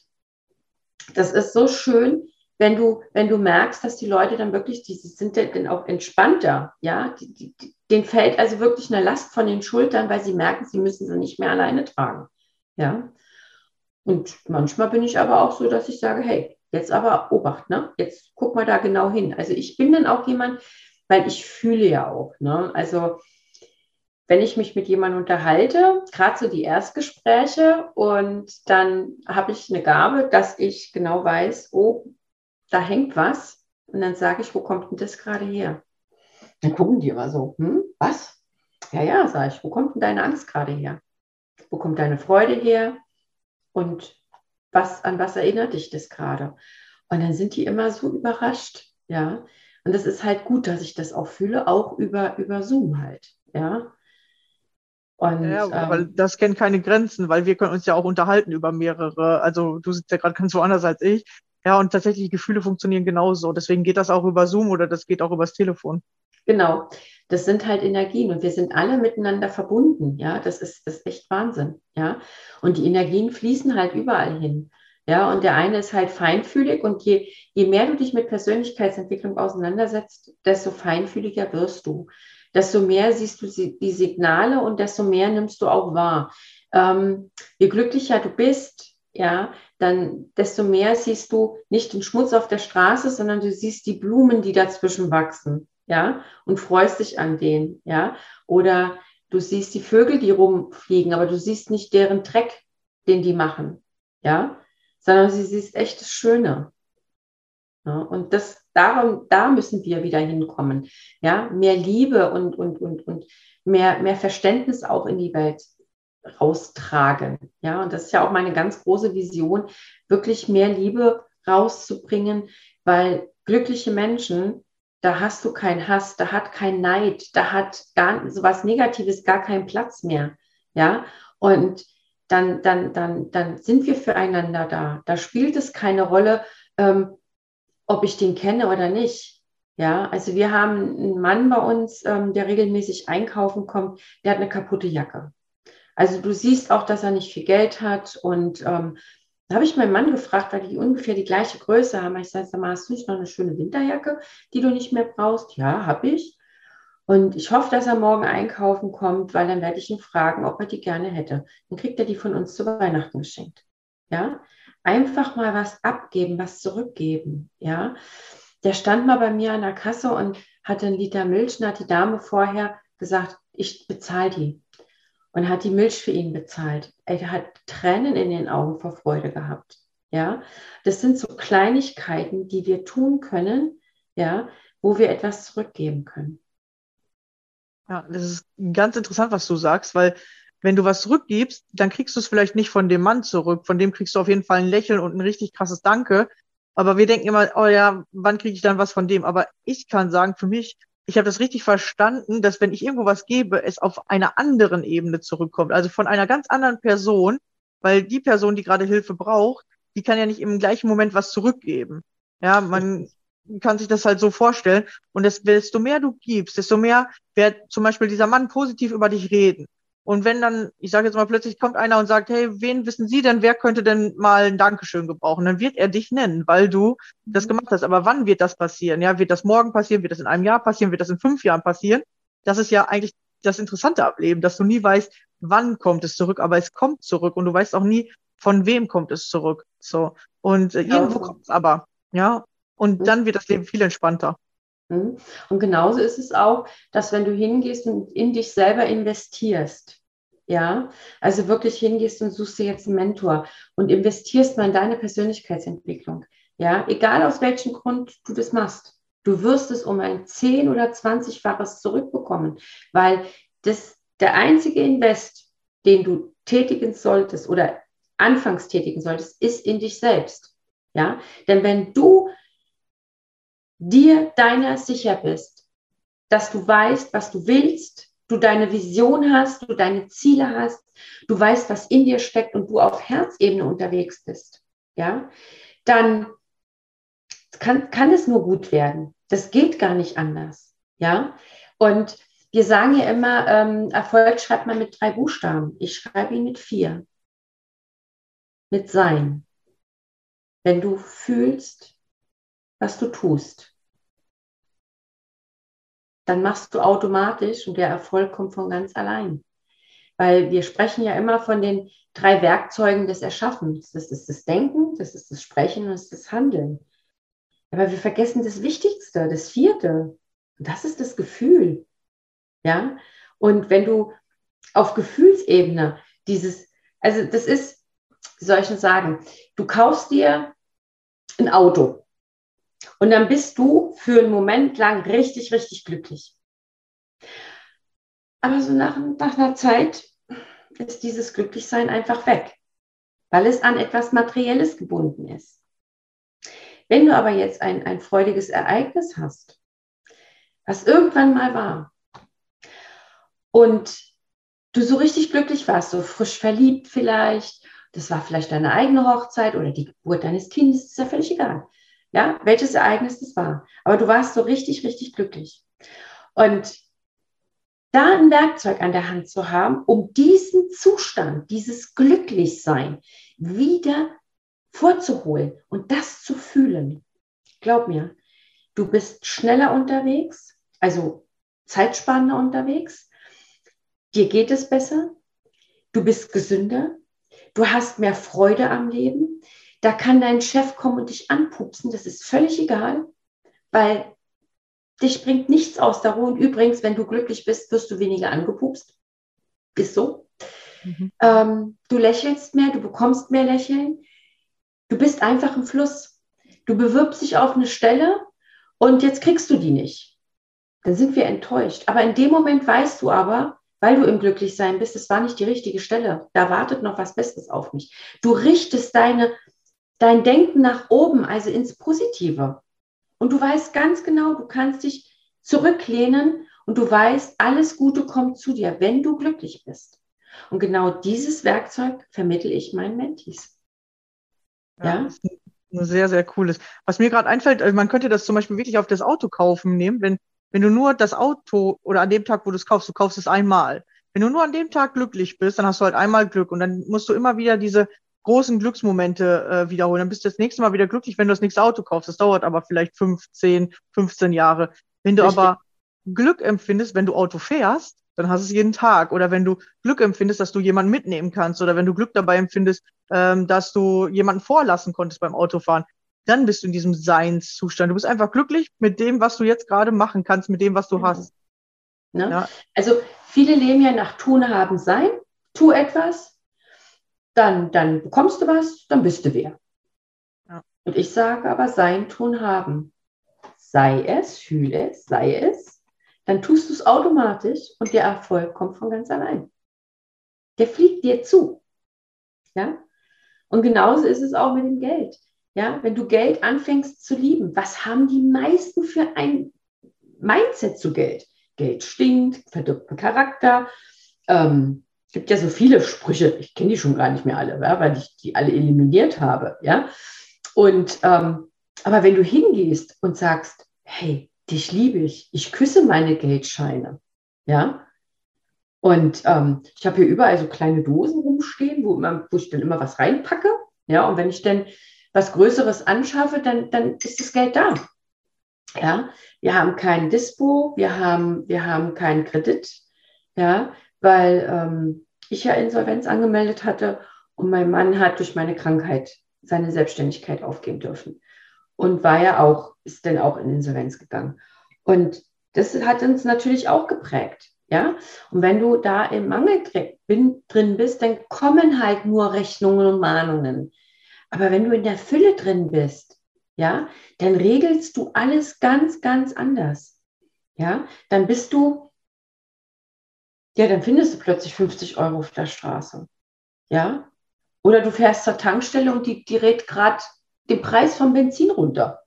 das ist so schön, wenn du, wenn du merkst, dass die Leute dann wirklich, die sind dann auch entspannter, ja, die, die, denen fällt also wirklich eine Last von den Schultern, weil sie merken, sie müssen sie nicht mehr alleine tragen, ja. Und manchmal bin ich aber auch so, dass ich sage, hey, jetzt aber Obacht, ne? Jetzt guck mal da genau hin. Also ich bin dann auch jemand, weil ich fühle ja auch, ne? Also wenn ich mich mit jemandem unterhalte, gerade so die Erstgespräche, und dann habe ich eine Gabe, dass ich genau weiß, oh, da hängt was. Und dann sage ich, wo kommt denn das gerade her? Dann gucken die immer so, hm, was? Ja, ja, sage ich, wo kommt denn deine Angst gerade her? Wo kommt deine Freude her? Und was, an was erinnert dich das gerade? Und dann sind die immer so überrascht, ja. Und das ist halt gut, dass ich das auch fühle, auch über, über Zoom halt, ja. Und, ja, ähm, weil das kennt keine Grenzen, weil wir können uns ja auch unterhalten über mehrere. Also du sitzt ja gerade ganz woanders als ich. Ja, und tatsächlich Gefühle funktionieren genauso. Deswegen geht das auch über Zoom oder das geht auch übers Telefon. Genau. Das sind halt Energien und wir sind alle miteinander verbunden. Ja, das ist, das ist echt Wahnsinn. Ja, und die Energien fließen halt überall hin. Ja, und der eine ist halt feinfühlig und je, je mehr du dich mit Persönlichkeitsentwicklung auseinandersetzt, desto feinfühliger wirst du desto mehr siehst du die Signale und desto mehr nimmst du auch wahr. Ähm, je glücklicher du bist, ja, dann desto mehr siehst du nicht den Schmutz auf der Straße, sondern du siehst die Blumen, die dazwischen wachsen, ja, und freust dich an denen, ja. Oder du siehst die Vögel, die rumfliegen, aber du siehst nicht deren Dreck, den die machen, ja, sondern sie siehst echt das Schöne. Ja, und das, darum, da müssen wir wieder hinkommen. Ja, mehr Liebe und, und, und, und mehr, mehr Verständnis auch in die Welt raustragen. Ja, und das ist ja auch meine ganz große Vision, wirklich mehr Liebe rauszubringen, weil glückliche Menschen, da hast du keinen Hass, da hat kein Neid, da hat gar sowas Negatives gar keinen Platz mehr. Ja, und dann, dann, dann, dann sind wir füreinander da. Da spielt es keine Rolle, ähm, ob ich den kenne oder nicht. Ja, also wir haben einen Mann bei uns, ähm, der regelmäßig einkaufen kommt, der hat eine kaputte Jacke. Also du siehst auch, dass er nicht viel Geld hat. Und ähm, da habe ich meinen Mann gefragt, weil die ungefähr die gleiche Größe haben. Ich sage, sag mal, hast du nicht noch eine schöne Winterjacke, die du nicht mehr brauchst? Ja, habe ich. Und ich hoffe, dass er morgen einkaufen kommt, weil dann werde ich ihn fragen, ob er die gerne hätte. Dann kriegt er die von uns zu Weihnachten geschenkt. Ja, einfach mal was abgeben, was zurückgeben. Ja, der stand mal bei mir an der Kasse und hatte einen Liter Milch und hat die Dame vorher gesagt, ich bezahle die. Und hat die Milch für ihn bezahlt. Er hat Tränen in den Augen vor Freude gehabt. Ja, das sind so Kleinigkeiten, die wir tun können, ja, wo wir etwas zurückgeben können. Ja, das ist ganz interessant, was du sagst, weil wenn du was zurückgibst, dann kriegst du es vielleicht nicht von dem Mann zurück. Von dem kriegst du auf jeden Fall ein Lächeln und ein richtig krasses Danke. Aber wir denken immer, oh ja, wann kriege ich dann was von dem? Aber ich kann sagen, für mich, ich habe das richtig verstanden, dass wenn ich irgendwo was gebe, es auf einer anderen Ebene zurückkommt. Also von einer ganz anderen Person, weil die Person, die gerade Hilfe braucht, die kann ja nicht im gleichen Moment was zurückgeben. Ja, man kann sich das halt so vorstellen. Und desto mehr du gibst, desto mehr wird zum Beispiel dieser Mann positiv über dich reden. Und wenn dann, ich sage jetzt mal, plötzlich kommt einer und sagt, hey, wen wissen Sie denn, wer könnte denn mal ein Dankeschön gebrauchen? Dann wird er dich nennen, weil du das Mhm. gemacht hast. Aber wann wird das passieren? Ja, wird das morgen passieren? Wird das in einem Jahr passieren? Wird das in fünf Jahren passieren? Das ist ja eigentlich das Interessante am Leben, dass du nie weißt, wann kommt es zurück, aber es kommt zurück und du weißt auch nie, von wem kommt es zurück. So. Und äh, irgendwo so. kommt es aber. Ja. Und dann wird das Leben viel entspannter. Mhm. Und genauso ist es auch, dass wenn du hingehst und in dich selber investierst, ja, also wirklich hingehst und suchst dir jetzt einen Mentor und investierst mal in deine Persönlichkeitsentwicklung, ja, egal aus welchem Grund du das machst, du wirst es um ein 10 oder 20-faches zurückbekommen, weil das der einzige Invest, den du tätigen solltest oder anfangs tätigen solltest, ist in dich selbst, ja, denn wenn du dir deiner sicher bist, dass du weißt, was du willst, du deine Vision hast, du deine Ziele hast, du weißt, was in dir steckt und du auf Herzebene unterwegs bist, ja, dann kann, kann es nur gut werden. Das geht gar nicht anders, ja. Und wir sagen ja immer, ähm, Erfolg schreibt man mit drei Buchstaben. Ich schreibe ihn mit vier. Mit Sein. Wenn du fühlst, was du tust, dann machst du automatisch und der Erfolg kommt von ganz allein. Weil wir sprechen ja immer von den drei Werkzeugen des Erschaffens. Das ist das Denken, das ist das Sprechen und das ist das Handeln. Aber wir vergessen das Wichtigste, das vierte. Und das ist das Gefühl. Ja? Und wenn du auf Gefühlsebene dieses, also das ist, wie soll ich denn sagen, du kaufst dir ein Auto und dann bist du für einen Moment lang richtig, richtig glücklich. Aber so nach, nach einer Zeit ist dieses Glücklichsein einfach weg, weil es an etwas Materielles gebunden ist. Wenn du aber jetzt ein, ein freudiges Ereignis hast, was irgendwann mal war, und du so richtig glücklich warst, so frisch verliebt vielleicht, das war vielleicht deine eigene Hochzeit oder die Geburt deines Kindes, ist ja völlig egal. Ja, welches Ereignis das war. Aber du warst so richtig, richtig glücklich. Und da ein Werkzeug an der Hand zu haben, um diesen Zustand, dieses Glücklichsein wieder vorzuholen und das zu fühlen. Glaub mir, du bist schneller unterwegs, also zeitsparender unterwegs, dir geht es besser, du bist gesünder, du hast mehr Freude am Leben, da kann dein Chef kommen und dich anpupsen, das ist völlig egal, weil dich bringt nichts aus der Ruhe. Und übrigens, wenn du glücklich bist, wirst du weniger angepupst. Ist so. Mhm. Ähm, du lächelst mehr, du bekommst mehr Lächeln. Du bist einfach im Fluss. Du bewirbst dich auf eine Stelle und jetzt kriegst du die nicht. Dann sind wir enttäuscht. Aber in dem Moment weißt du aber, weil du im Glücklichsein bist, es war nicht die richtige Stelle. Da wartet noch was Besseres auf mich. Du richtest deine, dein Denken nach oben, also ins Positive. Und du weißt ganz genau, du kannst dich zurücklehnen und du weißt, alles Gute kommt zu dir, wenn du glücklich bist. Und genau dieses Werkzeug vermittel ich meinen Mentees. Ja. das ist ein sehr, sehr cooles. Was mir gerade einfällt, äh, man könnte das zum Beispiel wirklich auf das Auto kaufen nehmen, wenn, wenn du nur das Auto oder an dem Tag, wo du es kaufst, du kaufst es einmal. Wenn du nur an dem Tag glücklich bist, dann hast du halt einmal Glück und dann musst du immer wieder diese großen Glücksmomente äh, wiederholen. Dann bist du das nächste Mal wieder glücklich, wenn du das nächste Auto kaufst. Das dauert aber vielleicht 15, 15 Jahre. Wenn du Richtig. aber Glück empfindest, wenn du Auto fährst, dann hast du es jeden Tag. Oder wenn du Glück empfindest, dass du jemanden mitnehmen kannst. Oder wenn du Glück dabei empfindest, ähm, dass du jemanden vorlassen konntest beim Autofahren, dann bist du in diesem Seinszustand. Du bist einfach glücklich mit dem, was du jetzt gerade machen kannst, mit dem, was du Mhm. hast. Ne? Ja. Also viele leben ja nach Tun, Haben, Sein. Tu etwas, dann, dann bekommst du was, dann bist du wer. Ja. Und ich sage aber Sein, Tun, Haben. Sei es, fühle es, sei es, dann tust du es automatisch und der Erfolg kommt von ganz allein. Der fliegt dir zu. Ja? Und genauso ist es auch mit dem Geld. Ja, wenn du Geld anfängst zu lieben, was haben die meisten für ein Mindset zu Geld? Geld stinkt, verdirbt den Charakter. Ähm, es gibt ja so viele Sprüche, ich kenne die schon gar nicht mehr alle, weil ich die alle eliminiert habe. Ja? Und ähm, aber wenn du hingehst und sagst, hey, dich liebe ich, ich küsse meine Geldscheine, ja, und ähm, ich habe hier überall so kleine Dosen rumstehen, wo, immer, wo ich dann immer was reinpacke, ja, und wenn ich dann was Größeres anschaffe, dann, dann ist das Geld da. Ja, wir haben kein Dispo, wir haben, wir haben keinen Kredit, ja, weil ähm, ich ja Insolvenz angemeldet hatte und mein Mann hat durch meine Krankheit seine Selbstständigkeit aufgeben dürfen und war ja auch, ist dann auch in Insolvenz gegangen. Und das hat uns natürlich auch geprägt, ja. Und wenn du da im Mangel drin bist, dann kommen halt nur Rechnungen und Mahnungen. Aber wenn du in der Fülle drin bist, ja, dann regelst du alles ganz, ganz anders. Ja, dann bist du, ja, dann findest du plötzlich 50 Euro auf der Straße. Ja, oder du fährst zur Tankstelle und die, die rät gerade den Preis vom Benzin runter.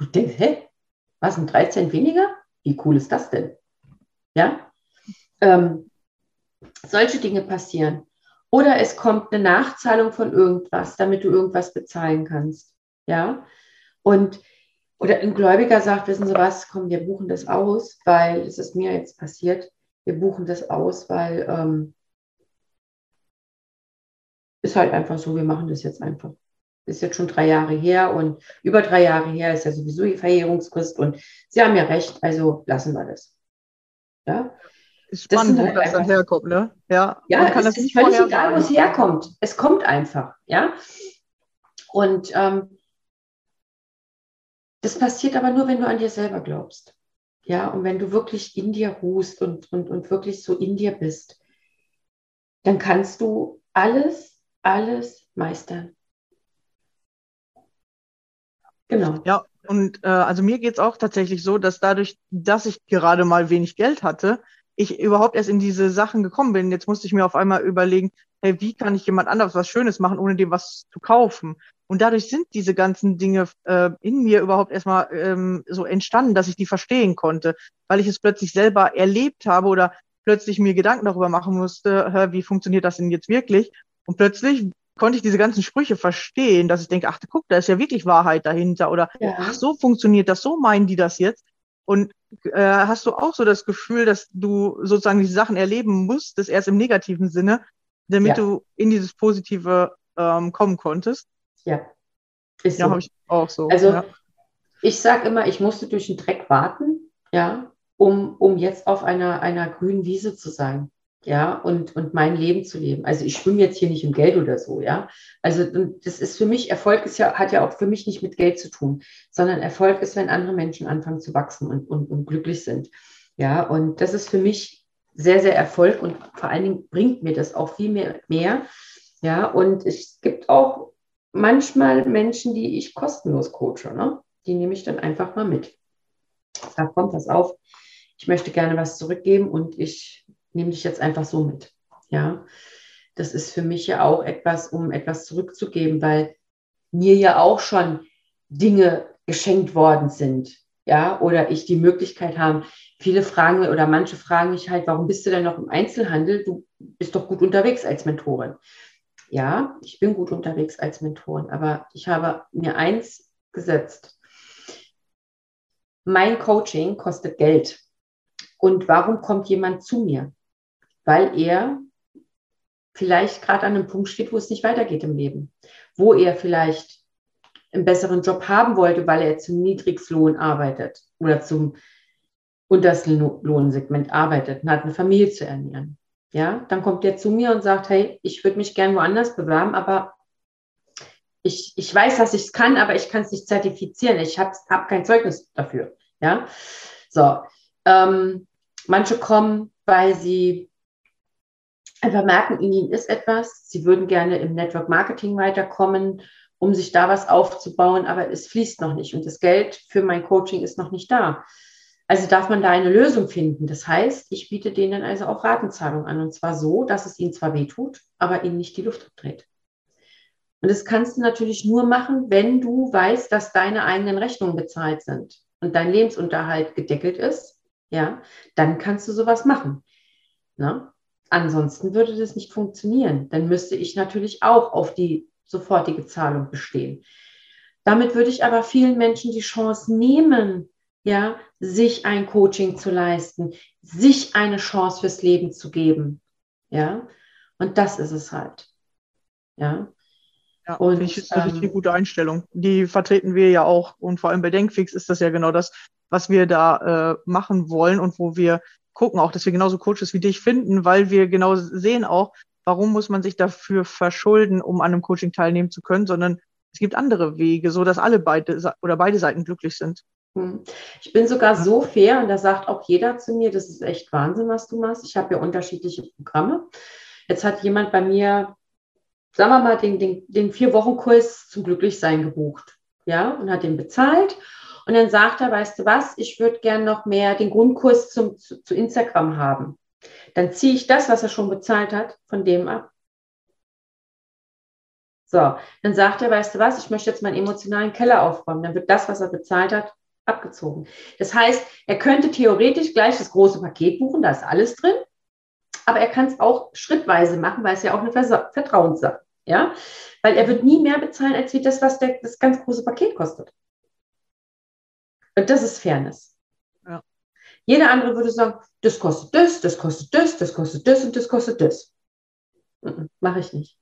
Und denkst, hä, was, ein 3 Cent weniger? Wie cool ist das denn? Ja, ähm, solche Dinge passieren. Oder es kommt eine Nachzahlung von irgendwas, damit du irgendwas bezahlen kannst. Ja, und oder ein Gläubiger sagt, wissen Sie was, komm, wir buchen das aus, weil es ist mir jetzt passiert. Wir buchen das aus, weil ähm, ist halt einfach so, wir machen das jetzt einfach. Ist jetzt schon drei Jahre her und über drei Jahre her ist ja sowieso die Verjährungsfrist und Sie haben ja recht, also lassen wir das. Ja, Ist Das spannend, sind wo halt das dann einfach- herkommt, ne? Ja, ja man kann es das ist völlig egal, wo es herkommt. Es kommt einfach, ja. Und ähm, das passiert aber nur, wenn du an dir selber glaubst. Ja, und wenn du wirklich in dir ruhst und, und, und wirklich so in dir bist, dann kannst du alles, alles meistern. Genau. Ja, und äh, also mir geht's auch tatsächlich so, dass dadurch, dass ich gerade mal wenig Geld hatte, ich überhaupt erst in diese Sachen gekommen bin. Jetzt musste ich mir auf einmal überlegen, hey, wie kann ich jemand anderes was Schönes machen, ohne dem was zu kaufen? Und dadurch sind diese ganzen Dinge äh, in mir überhaupt erstmal ähm, so entstanden, dass ich die verstehen konnte, weil ich es plötzlich selber erlebt habe oder plötzlich mir Gedanken darüber machen musste, hä, wie funktioniert das denn jetzt wirklich? Und plötzlich konnte ich diese ganzen Sprüche verstehen, dass ich denke, ach, guck, da ist ja wirklich Wahrheit dahinter oder Ja. ach, so funktioniert das, so meinen die das jetzt. Und äh, hast du auch so das Gefühl, dass du sozusagen diese Sachen erleben musstest, erst im negativen Sinne, damit Ja. du in dieses Positive ähm, kommen konntest? Ja. Ist Ja, so. ich auch so. Also ja. ich sage immer, ich musste durch den Dreck warten, ja, um, um jetzt auf einer, einer grünen Wiese zu sein, ja, und, und mein Leben zu leben. Also ich schwimme jetzt hier nicht im Geld oder so, ja. Also das ist für mich, Erfolg ist ja, hat ja auch für mich nicht mit Geld zu tun, sondern Erfolg ist, wenn andere Menschen anfangen zu wachsen und, und, und glücklich sind. Ja, und das ist für mich sehr, sehr Erfolg und vor allen Dingen bringt mir das auch viel mehr, mehr. Ja, und es gibt auch manchmal Menschen, die ich kostenlos coache, ne? Die nehme ich dann einfach mal mit. Sag, komm, pass auf, ich möchte gerne was zurückgeben und ich nehme dich jetzt einfach so mit. Ja, das ist für mich ja auch etwas, um etwas zurückzugeben, weil mir ja auch schon Dinge geschenkt worden sind. Ja, oder ich die Möglichkeit habe, viele fragen oder manche fragen mich halt, warum bist du denn noch im Einzelhandel? Du bist doch gut unterwegs als Mentorin. Ja, ich bin gut unterwegs als Mentorin, aber ich habe mir eins gesetzt. Mein Coaching kostet Geld. Und warum kommt jemand zu mir? Weil er vielleicht gerade an einem Punkt steht, wo es nicht weitergeht im Leben, wo er vielleicht einen besseren Job haben wollte, weil er zum Niedrigstlohn arbeitet oder zum und das Lo- Lohnsegment arbeitet und hat eine Familie zu ernähren. Ja, dann kommt der zu mir und sagt, hey, ich würde mich gern woanders bewerben, aber ich, ich weiß, dass ich es kann, aber ich kann es nicht zertifizieren. Ich habe hab kein Zeugnis dafür. Ja, so. Ähm, manche kommen, weil sie einfach merken, in ihnen ist etwas. Sie würden gerne im Network Marketing weiterkommen, um sich da was aufzubauen, aber es fließt noch nicht und das Geld für mein Coaching ist noch nicht da. Also darf man da eine Lösung finden. Das heißt, ich biete denen also auch Ratenzahlung an und zwar so, dass es ihnen zwar wehtut, aber ihnen nicht die Luft abdreht. Und das kannst du natürlich nur machen, wenn du weißt, dass deine eigenen Rechnungen bezahlt sind und dein Lebensunterhalt gedeckelt ist. Ja, dann kannst du sowas machen. Ne? Ansonsten würde das nicht funktionieren. Dann müsste ich natürlich auch auf die sofortige Zahlung bestehen. Damit würde ich aber vielen Menschen die Chance nehmen, ja, sich ein Coaching zu leisten, sich eine Chance fürs Leben zu geben. Ja, und das ist es halt. Ja. Ja, Und, finde ich ist eine ähm, richtig gute Einstellung. Die vertreten wir ja auch. Und vor allem bei Denkfix ist das ja genau das, was wir da äh, machen wollen und wo wir gucken auch, dass wir genauso Coaches wie dich finden, weil wir genau sehen auch, warum muss man sich dafür verschulden, um an einem Coaching teilnehmen zu können, sondern es gibt andere Wege, so dass alle beide oder beide Seiten glücklich sind. Hm. Ich bin sogar so fair und da sagt auch jeder zu mir, das ist echt Wahnsinn, was du machst. Ich habe ja unterschiedliche Programme. Jetzt hat jemand bei mir, sagen wir mal, den, den, den Vier-Wochen-Kurs zum Glücklichsein gebucht. Ja, und hat den bezahlt. Und dann sagt er, weißt du was, ich würde gern noch mehr den Grundkurs zum, zu, zu Instagram haben. Dann ziehe ich das, was er schon bezahlt hat, von dem ab. So, dann sagt er, weißt du was, ich möchte jetzt meinen emotionalen Keller aufräumen. Dann wird das, was er bezahlt hat, abgezogen. Das heißt, er könnte theoretisch gleich das große Paket buchen, da ist alles drin, aber er kann es auch schrittweise machen, weil es ja auch eine Versa- Vertrauenssache, ja, weil er wird nie mehr bezahlen als wie das, was der, das ganz große Paket kostet. Und das ist Fairness. Ja. Jeder andere würde sagen, das kostet das, das kostet das, das kostet das und das kostet das. Mache ich nicht.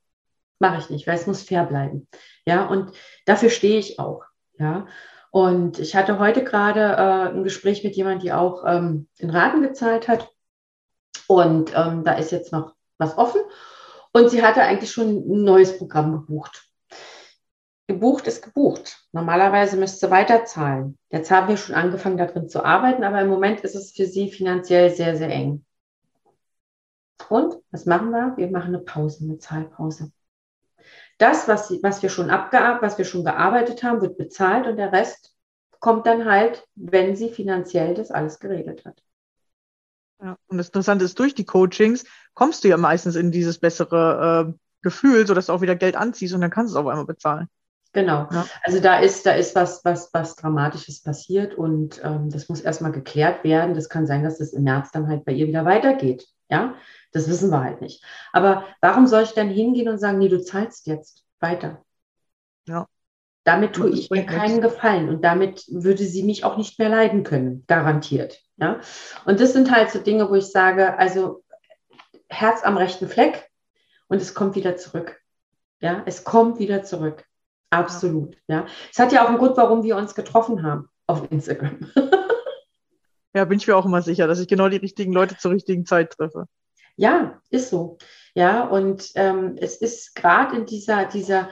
Mache ich nicht, weil es muss fair bleiben. Ja, und dafür stehe ich auch. Ja, und ich hatte heute gerade äh, ein Gespräch mit jemandem, die auch ähm, den Raten gezahlt hat. Und ähm, da ist jetzt noch was offen. Und sie hatte eigentlich schon ein neues Programm gebucht. Gebucht ist gebucht. Normalerweise müsste sie weiterzahlen. Jetzt haben wir schon angefangen, darin zu arbeiten, aber im Moment ist es für sie finanziell sehr, sehr eng. Und was machen wir? Wir machen eine Pause, eine Zahlpause. Das, was, was wir schon abgearbeitet, was wir schon gearbeitet haben, wird bezahlt und der Rest kommt dann halt, wenn sie finanziell das alles geregelt hat. Ja. Und das Interessante ist, durch die Coachings kommst du ja meistens in dieses bessere äh, Gefühl, sodass du auch wieder Geld anziehst und dann kannst du es auf einmal bezahlen. Genau. Ja. Also da ist, da ist was, was, was Dramatisches passiert und ähm, das muss erstmal geklärt werden. Das kann sein, dass das im März dann halt bei ihr wieder weitergeht. Ja, das wissen wir halt nicht. Aber warum soll ich dann hingehen und sagen, nee, du zahlst jetzt weiter? Ja. Damit tue ich ihr keinen Gefallen und damit würde sie mich auch nicht mehr leiden können, garantiert. Ja, und das sind halt so Dinge, wo ich sage, also Herz am rechten Fleck und es kommt wieder zurück. Ja, es kommt wieder zurück. Absolut. Ja, es hat ja auch einen Grund, warum wir uns getroffen haben auf Instagram. Ja, bin ich mir auch immer sicher, dass ich genau die richtigen Leute zur richtigen Zeit treffe. Ja, ist so. Ja, und ähm, es ist gerade in dieser, dieser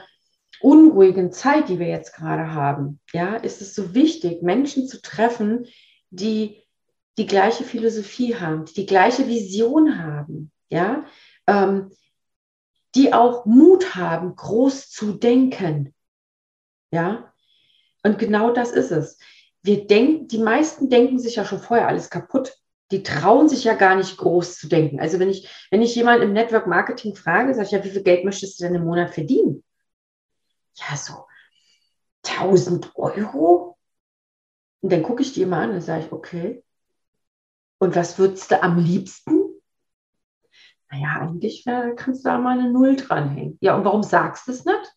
unruhigen Zeit, die wir jetzt gerade haben, ja, ist es so wichtig, Menschen zu treffen, die die gleiche Philosophie haben, die die gleiche Vision haben, ja, ähm, die auch Mut haben, groß zu denken, ja. Und genau das ist es. Wir denken, die meisten denken sich ja schon vorher alles kaputt. Die trauen sich ja gar nicht groß zu denken. Also wenn ich, wenn ich jemanden im Network Marketing frage, sage ich ja, wie viel Geld möchtest du denn im Monat verdienen? Ja, so 1000 Euro. Und dann gucke ich die immer an und sage ich, okay. Und was würdest du am liebsten? Naja, eigentlich kannst du da mal eine Null dranhängen. Ja, und warum sagst du es nicht?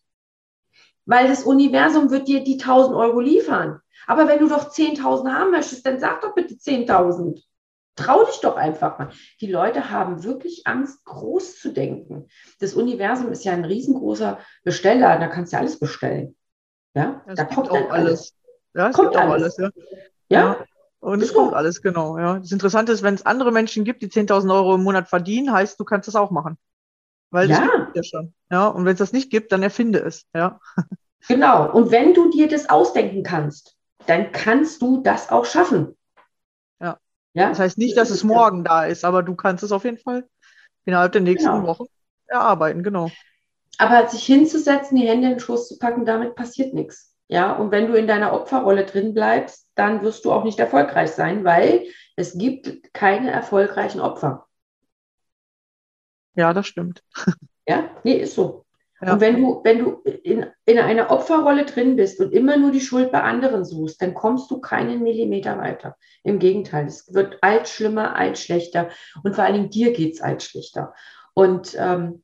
Weil das Universum wird dir die 1000 Euro liefern. Aber wenn du doch 10.000 haben möchtest, dann sag doch bitte 10.000. Trau dich doch einfach mal. Die Leute haben wirklich Angst, groß zu denken. Das Universum ist ja ein riesengroßer Besteller, da kannst du alles bestellen. Ja, Es da kommt auch alles. Ja, es Kommt auch alles. alles. Ja. Ja, Und es kommt alles, genau, ja. Das Interessante ist, wenn es andere Menschen gibt, die 10.000 Euro im Monat verdienen, heißt, du kannst das auch machen. Weil das Ja. gibt es ja schon. Ja, und wenn es das nicht gibt, dann erfinde es, ja. Genau. Und wenn du dir das ausdenken kannst, dann kannst du das auch schaffen. Ja. Ja. Das heißt nicht, dass es morgen da ist, aber du kannst es auf jeden Fall innerhalb der nächsten Genau. Wochen erarbeiten, genau. Aber sich hinzusetzen, die Hände in den Schoß zu packen, damit passiert nichts. Ja, und wenn du in deiner Opferrolle drin bleibst, dann wirst du auch nicht erfolgreich sein, weil es gibt keine erfolgreichen Opfer. Ja, das stimmt. Ja, nee, ist so. Ja. Und wenn du, wenn du in, in einer Opferrolle drin bist und immer nur die Schuld bei anderen suchst, dann kommst du keinen Millimeter weiter. Im Gegenteil, es wird alt schlimmer, alt schlechter und vor allen Dingen dir geht es alt schlechter. Und ähm,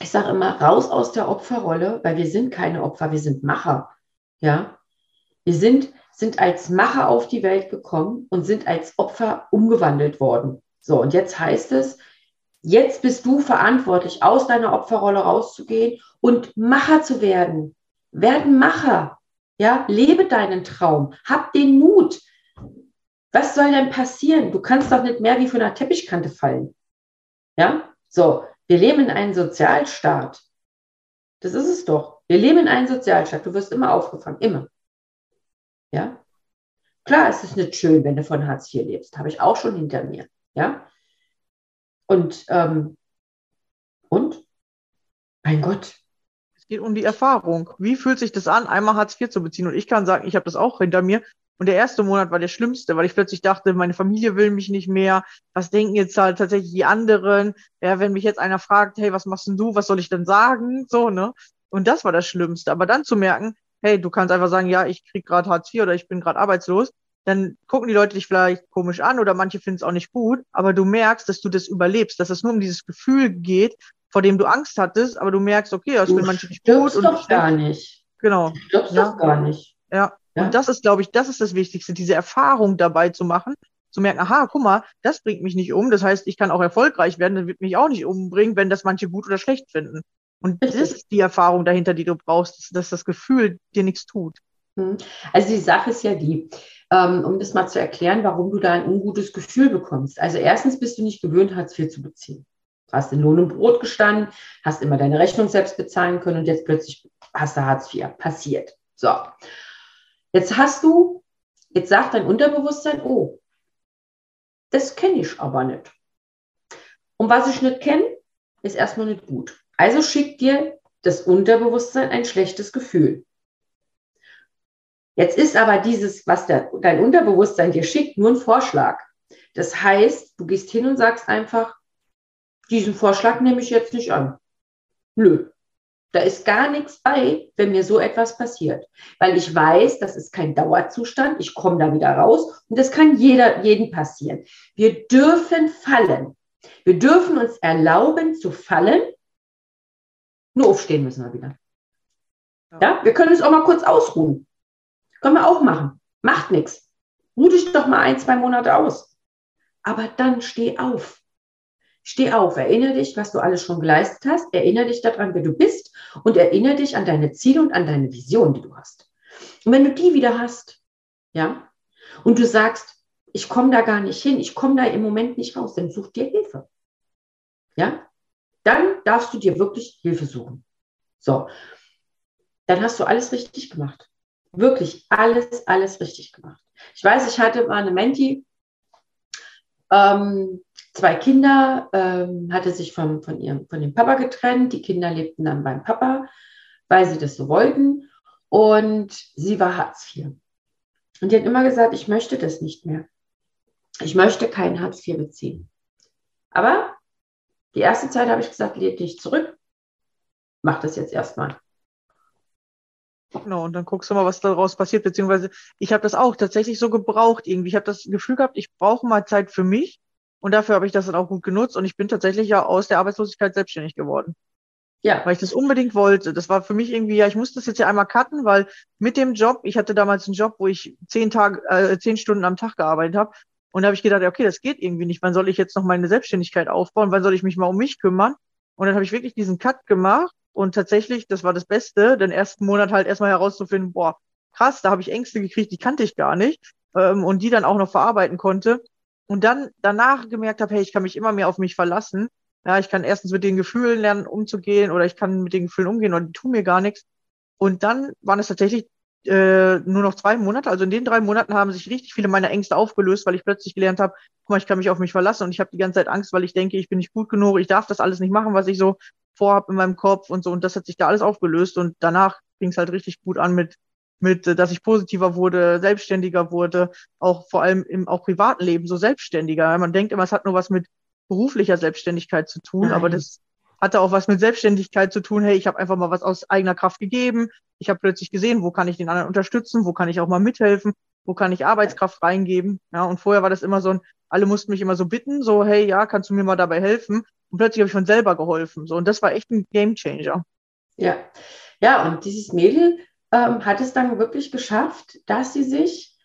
ich sage immer, raus aus der Opferrolle, weil wir sind keine Opfer, wir sind Macher. Ja, wir sind, sind als Macher auf die Welt gekommen und sind als Opfer umgewandelt worden. So, und jetzt heißt es, jetzt bist du verantwortlich, aus deiner Opferrolle rauszugehen und Macher zu werden. Werden Macher. Ja, lebe deinen Traum. Hab den Mut. Was soll denn passieren? Du kannst doch nicht mehr wie von einer Teppichkante fallen. Ja, so. Wir leben in einem Sozialstaat. Das ist es doch. Wir leben in einem Sozialstaat. Du wirst immer aufgefangen. Immer. Ja. Klar, es ist nicht schön, wenn du von Hartz IV lebst. Habe ich auch schon hinter mir. Ja. Und, ähm, und? Mein Gott. Es geht um die Erfahrung. Wie fühlt sich das an, einmal Hartz IV zu beziehen? Und ich kann sagen, ich habe das auch hinter mir. Und der erste Monat war der schlimmste, weil ich plötzlich dachte, meine Familie will mich nicht mehr. Was denken jetzt halt tatsächlich die anderen? Ja, wenn mich jetzt einer fragt, hey, was machst denn du? Was soll ich denn sagen? So, ne? Und das war das Schlimmste. Aber dann zu merken, hey, du kannst einfach sagen, ja, ich krieg gerade Hartz IV oder ich bin gerade arbeitslos. Dann gucken die Leute dich vielleicht komisch an oder manche finden es auch nicht gut. Aber du merkst, dass du das überlebst, dass es nur um dieses Gefühl geht, vor dem du Angst hattest. Aber du merkst, okay, Du will manche nicht gut. Und doch gar nicht. genau. Du Ja. doch gar nicht. Ja. Ja. Und das ist, glaube ich, das ist das Wichtigste, diese Erfahrung dabei zu machen, zu merken, aha, guck mal, das bringt mich nicht um. Das heißt, ich kann auch erfolgreich werden, das wird mich auch nicht umbringen, wenn das manche gut oder schlecht finden. Und das ist die Erfahrung dahinter, die du brauchst, dass das Gefühl dir nichts tut. Hm. Also die Sache ist ja die, ähm, um das mal zu erklären, warum du da ein ungutes Gefühl bekommst. Also erstens bist du nicht gewöhnt, Hartz IV zu beziehen. Du hast in Lohn und Brot gestanden, hast immer deine Rechnung selbst bezahlen können und jetzt plötzlich hast du Hartz IV. Passiert. So. Jetzt hast du, jetzt sagt dein Unterbewusstsein, oh, das kenne ich aber nicht. Und was ich nicht kenne, ist erstmal nicht gut. Also schickt dir das Unterbewusstsein ein schlechtes Gefühl. Jetzt ist aber dieses, was der, dein Unterbewusstsein dir schickt, nur ein Vorschlag. Das heißt, du gehst hin und sagst einfach, diesen Vorschlag nehme ich jetzt nicht an. Nö. Da ist gar nichts bei, wenn mir so etwas passiert. Weil ich weiß, das ist kein Dauerzustand. Ich komme da wieder raus. Und das kann jeder, jeden passieren. Wir dürfen fallen. Wir dürfen uns erlauben zu fallen. Nur aufstehen müssen wir wieder. Ja, wir können uns auch mal kurz ausruhen. Können wir auch machen. Macht nichts. Ruh dich doch mal ein, zwei Monate aus. Aber dann steh auf. Steh auf, erinnere dich, was du alles schon geleistet hast, erinnere dich daran, wer du bist und erinnere dich an deine Ziele und an deine Vision, die du hast. Und wenn du die wieder hast, ja, und du sagst, ich komme da gar nicht hin, ich komme da im Moment nicht raus, dann such dir Hilfe. Ja, dann darfst du dir wirklich Hilfe suchen. So, dann hast du alles richtig gemacht. Wirklich alles, alles richtig gemacht. Ich weiß, ich hatte mal eine Menti, ähm, zwei Kinder, ähm, hatte sich von, von, ihrem, von dem Papa getrennt. Die Kinder lebten dann beim Papa, weil sie das so wollten. Und sie war Hartz IV. Und die hat immer gesagt, ich möchte das nicht mehr. Ich möchte kein Hartz IV beziehen. Aber die erste Zeit habe ich gesagt, lädt dich zurück. Mach das jetzt erstmal. Genau, und dann guckst du mal, was daraus passiert, beziehungsweise ich habe das auch tatsächlich so gebraucht irgendwie. Ich habe das Gefühl gehabt, ich brauche mal Zeit für mich und dafür habe ich das dann auch gut genutzt und ich bin tatsächlich ja aus der Arbeitslosigkeit selbstständig geworden, Ja, weil ich das unbedingt wollte. Das war für mich irgendwie, ja, ich muss das jetzt ja einmal cutten, weil mit dem Job, ich hatte damals einen Job, wo ich zehn Tage, äh, zehn Stunden am Tag gearbeitet habe und da habe ich gedacht, ja, okay, das geht irgendwie nicht. Wann soll ich jetzt noch meine Selbstständigkeit aufbauen? Wann soll ich mich mal um mich kümmern? Und dann habe ich wirklich diesen Cut gemacht und tatsächlich, das war das Beste, den ersten Monat halt erstmal herauszufinden, boah, krass, da habe ich Ängste gekriegt, die kannte ich gar nicht. ähm, und die dann auch noch verarbeiten konnte. Und dann danach gemerkt habe, hey, ich kann mich immer mehr auf mich verlassen. Ja, ich kann erstens mit den Gefühlen lernen, umzugehen oder ich kann mit den Gefühlen umgehen und die tun mir gar nichts. Und dann waren es tatsächlich äh, nur noch zwei Monate. Also in den drei Monaten haben sich richtig viele meiner Ängste aufgelöst, weil ich plötzlich gelernt habe, guck mal, ich kann mich auf mich verlassen und ich habe die ganze Zeit Angst, weil ich denke, ich bin nicht gut genug, ich darf das alles nicht machen, was ich so vorhab in meinem Kopf und so. Und das hat sich da alles aufgelöst und danach ging es halt richtig gut an mit, mit, äh, dass ich positiver wurde, selbstständiger wurde, auch vor allem im auch privaten Leben so selbstständiger. Man denkt immer, es hat nur was mit beruflicher Selbstständigkeit zu tun, Nein. aber das hatte auch was mit Selbstständigkeit zu tun. Hey, ich habe einfach mal was aus eigener Kraft gegeben. Ich habe plötzlich gesehen, wo kann ich den anderen unterstützen, wo kann ich auch mal mithelfen, wo kann ich Arbeitskraft reingeben. Ja, und vorher war das immer so ein, alle mussten mich immer so bitten, so, hey, ja, kannst du mir mal dabei helfen? Und plötzlich habe ich von selber geholfen. So, und das war echt ein Gamechanger. Ja, ja, und dieses Mädel ähm, hat es dann wirklich geschafft, dass sie sich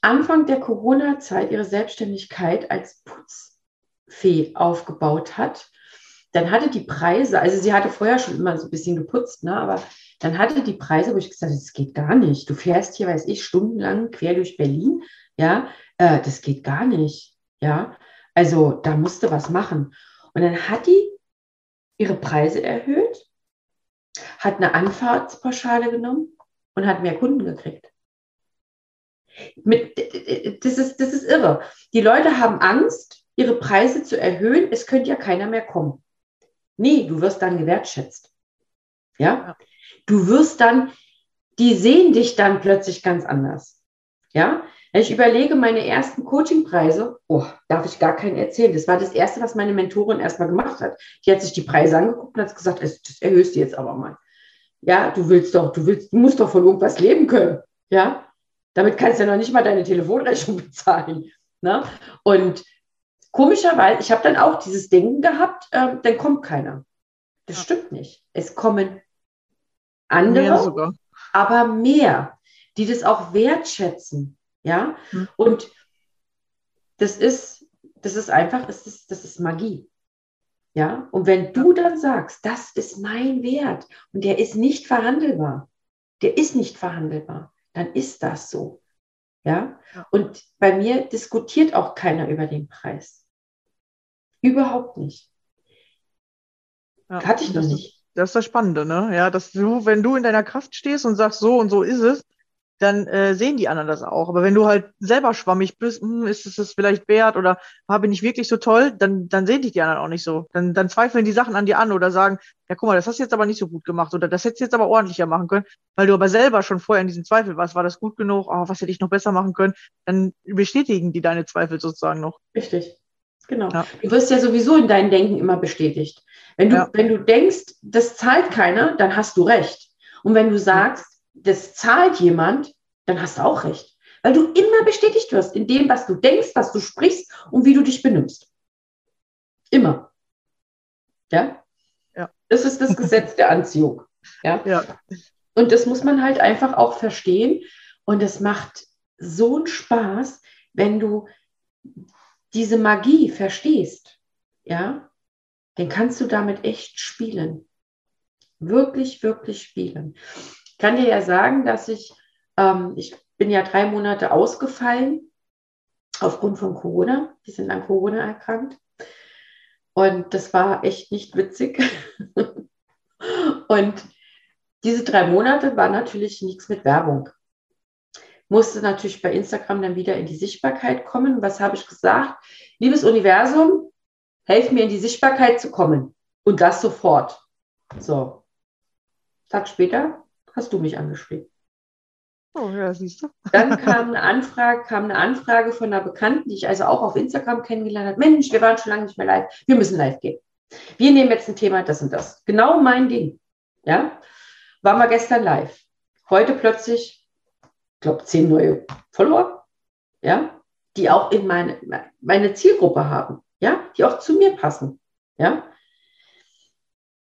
Anfang der Corona-Zeit ihre Selbstständigkeit als Putzfee aufgebaut hat. Dann hatte die Preise, also sie hatte vorher schon immer so ein bisschen geputzt, ne, aber dann hatte die Preise, wo ich gesagt habe, das geht gar nicht. Du fährst hier, weiß ich, stundenlang quer durch Berlin, ja, äh, das geht gar nicht, ja. Also da musste was machen. Und dann hat die ihre Preise erhöht, hat eine Anfahrtspauschale genommen und hat mehr Kunden gekriegt. Mit, das, ist, das ist irre. Die Leute haben Angst, ihre Preise zu erhöhen. Es könnte ja keiner mehr kommen. Nee, du wirst dann gewertschätzt. Ja? Du wirst dann, die sehen dich dann plötzlich ganz anders. Ja? Wenn ich überlege, meine ersten Coachingpreise, oh, darf ich gar keinen erzählen. Das war das Erste, was meine Mentorin erstmal gemacht hat. Die hat sich die Preise angeguckt und hat gesagt, das das erhöhst du jetzt aber mal. Ja, du willst doch, du willst, du musst doch von irgendwas leben können. Ja, damit kannst du ja noch nicht mal deine Telefonrechnung bezahlen. Ne? Und komischerweise, ich habe dann auch dieses Denken gehabt, ähm, dann kommt keiner. Das Ja. stimmt nicht. Es kommen andere, Mehr aber mehr, die das auch wertschätzen. Ja, Hm. und das ist, das ist einfach, das ist, das ist Magie. Ja, und wenn du dann sagst, das ist mein Wert und der ist nicht verhandelbar, der ist nicht verhandelbar, dann ist das so. Ja, und bei mir diskutiert auch keiner über den Preis. Überhaupt nicht. Ja. Hatte ich noch Das ist- nicht. Das ist das Spannende, ne? Ja, dass du, wenn du in deiner Kraft stehst und sagst, so und so ist es, dann äh, sehen die anderen das auch. Aber wenn du halt selber schwammig bist, hm, ist es das vielleicht wert oder ah, bin ich wirklich so toll, dann, dann sehen dich die anderen auch nicht so. Dann, dann zweifeln die Sachen an dir an oder sagen, ja, guck mal, das hast du jetzt aber nicht so gut gemacht oder das hättest du jetzt aber ordentlicher machen können, weil du aber selber schon vorher in diesem Zweifel warst, war das gut genug, oh, was hätte ich noch besser machen können, dann bestätigen die deine Zweifel sozusagen noch. Richtig. Genau. Ja. Du wirst ja sowieso in deinem Denken immer bestätigt. Wenn du, Ja. wenn du denkst, das zahlt keiner, dann hast du recht. Und wenn du sagst, das zahlt jemand, dann hast du auch recht. Weil du immer bestätigt wirst in dem, was du denkst, was du sprichst und wie du dich benimmst. Immer. Ja? Ja. Das ist das Gesetz der Anziehung. Ja? Ja, Und das muss man halt einfach auch verstehen. Und es macht so einen Spaß, wenn du diese Magie verstehst. Ja, dann kannst du damit echt spielen. Wirklich, wirklich spielen. Kann dir ja sagen, dass ich, ähm, ich bin ja drei Monate ausgefallen aufgrund von Corona. Wir sind an Corona erkrankt. Und das war echt nicht witzig. Und diese drei Monate war natürlich nichts mit Werbung. Musste natürlich bei Instagram dann wieder in die Sichtbarkeit kommen. Was habe ich gesagt? Liebes Universum, helf mir in die Sichtbarkeit zu kommen. Und das sofort. So. Tag später hast du mich angeschrieben. oh, ja, siehst du. Dann kam eine Anfrage, kam eine Anfrage von einer Bekannten, die ich also auch auf Instagram kennengelernt habe. Mensch, wir waren schon lange nicht mehr live. Wir müssen live gehen. Wir nehmen jetzt ein Thema, das und das. Genau mein Ding. Ja, waren wir gestern live. Heute plötzlich, ich glaube, zehn neue Follower. Ja, die auch in meine, meine Zielgruppe haben. Ja, die auch zu mir passen. Ja,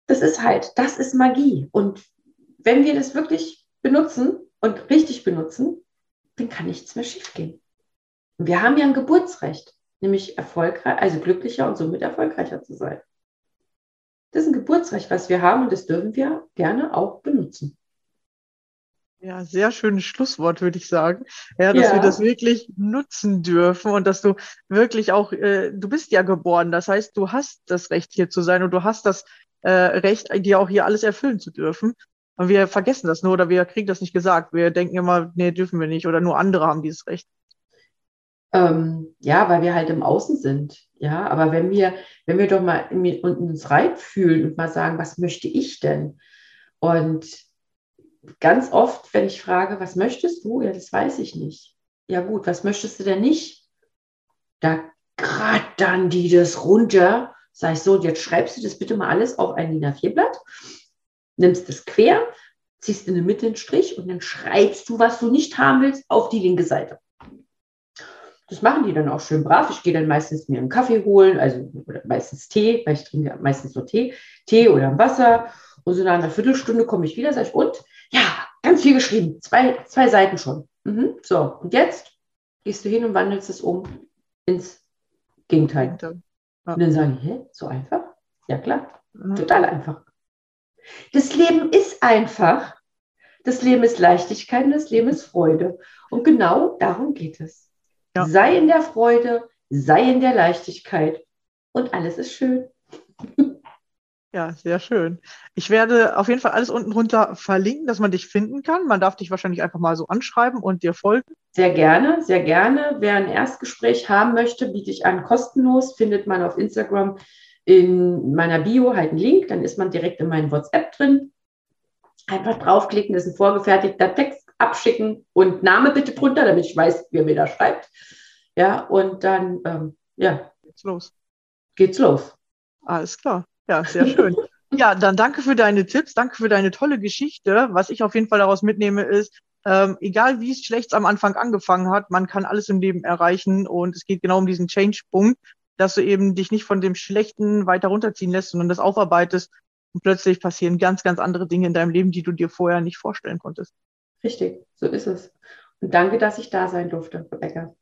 das ist halt, das ist Magie. Und wenn wir das wirklich benutzen und richtig benutzen, dann kann nichts mehr schiefgehen. Und wir haben ja ein Geburtsrecht, nämlich erfolgreich, also glücklicher und somit erfolgreicher zu sein. Das ist ein Geburtsrecht, was wir haben und das dürfen wir gerne auch benutzen. Ja, sehr schönes Schlusswort, würde ich sagen. Ja, dass Ja. wir das wirklich nutzen dürfen und dass du wirklich auch, äh, du bist ja geboren, das heißt, du hast das Recht hier zu sein und du hast das äh, Recht, dir auch hier alles erfüllen zu dürfen. Und wir vergessen das nur oder wir kriegen das nicht gesagt. Wir denken immer, nee, dürfen wir nicht oder nur andere haben dieses Recht. Ähm, ja, weil wir halt im Außen sind. Ja, aber wenn wir, wenn wir doch mal uns reinfühlen und mal sagen, was möchte ich denn? Und ganz oft, wenn ich frage, was möchtest du? Ja, das weiß ich nicht. Ja, gut, was möchtest du denn nicht? Da dann die das runter. Sag ich so, und jetzt schreibst du das bitte mal alles auf ein DIN A4-Blatt, nimmst es quer, ziehst in der Mitte einen Strich und dann schreibst du, was du nicht haben willst, auf die linke Seite. Das machen die dann auch schön brav. Ich gehe dann meistens mir einen Kaffee holen, also meistens Tee, weil ich trinke meistens nur Tee, Tee oder Wasser. Und so nach einer Viertelstunde komme ich wieder, sage ich, und? Ja, ganz viel geschrieben, zwei, zwei Seiten schon. Mhm. So, und jetzt gehst du hin und wandelst es um ins Gegenteil. Und dann sage ich, hä, so einfach? Ja, klar. Total einfach. Das Leben ist einfach. Das Leben ist Leichtigkeit und das Leben ist Freude. Und genau darum geht es. Ja. Sei in der Freude, sei in der Leichtigkeit und alles ist schön. Ja, sehr schön. Ich werde auf jeden Fall alles unten drunter verlinken, dass man dich finden kann. Man darf dich wahrscheinlich einfach mal so anschreiben und dir folgen. Sehr gerne, sehr gerne. Wer ein Erstgespräch haben möchte, biete ich an kostenlos. Findet man auf Instagram in meiner Bio halt einen Link, dann ist man direkt in meinem WhatsApp drin. Einfach draufklicken, das ist ein vorgefertigter Text abschicken und Name bitte drunter, damit ich weiß, wer mir da schreibt. Ja, und dann, ähm, ja, Jetzt los. geht's los. Alles klar. Ja, sehr schön. Ja, dann danke für deine Tipps, danke für deine tolle Geschichte. Was ich auf jeden Fall daraus mitnehme, ist, ähm, egal wie es schlecht am Anfang angefangen hat, man kann alles im Leben erreichen und es geht genau um diesen Change-Punkt, dass du eben dich nicht von dem Schlechten weiter runterziehen lässt, sondern das aufarbeitest und plötzlich passieren ganz, ganz andere Dinge in deinem Leben, die du dir vorher nicht vorstellen konntest. Richtig, so ist es. Und danke, dass ich da sein durfte, Rebecca.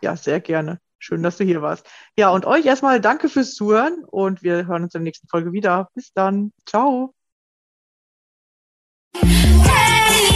Ja, sehr gerne. Schön, dass du hier warst. Ja, und euch erstmal danke fürs Zuhören und wir hören uns in der nächsten Folge wieder. Bis dann. Ciao. Hey,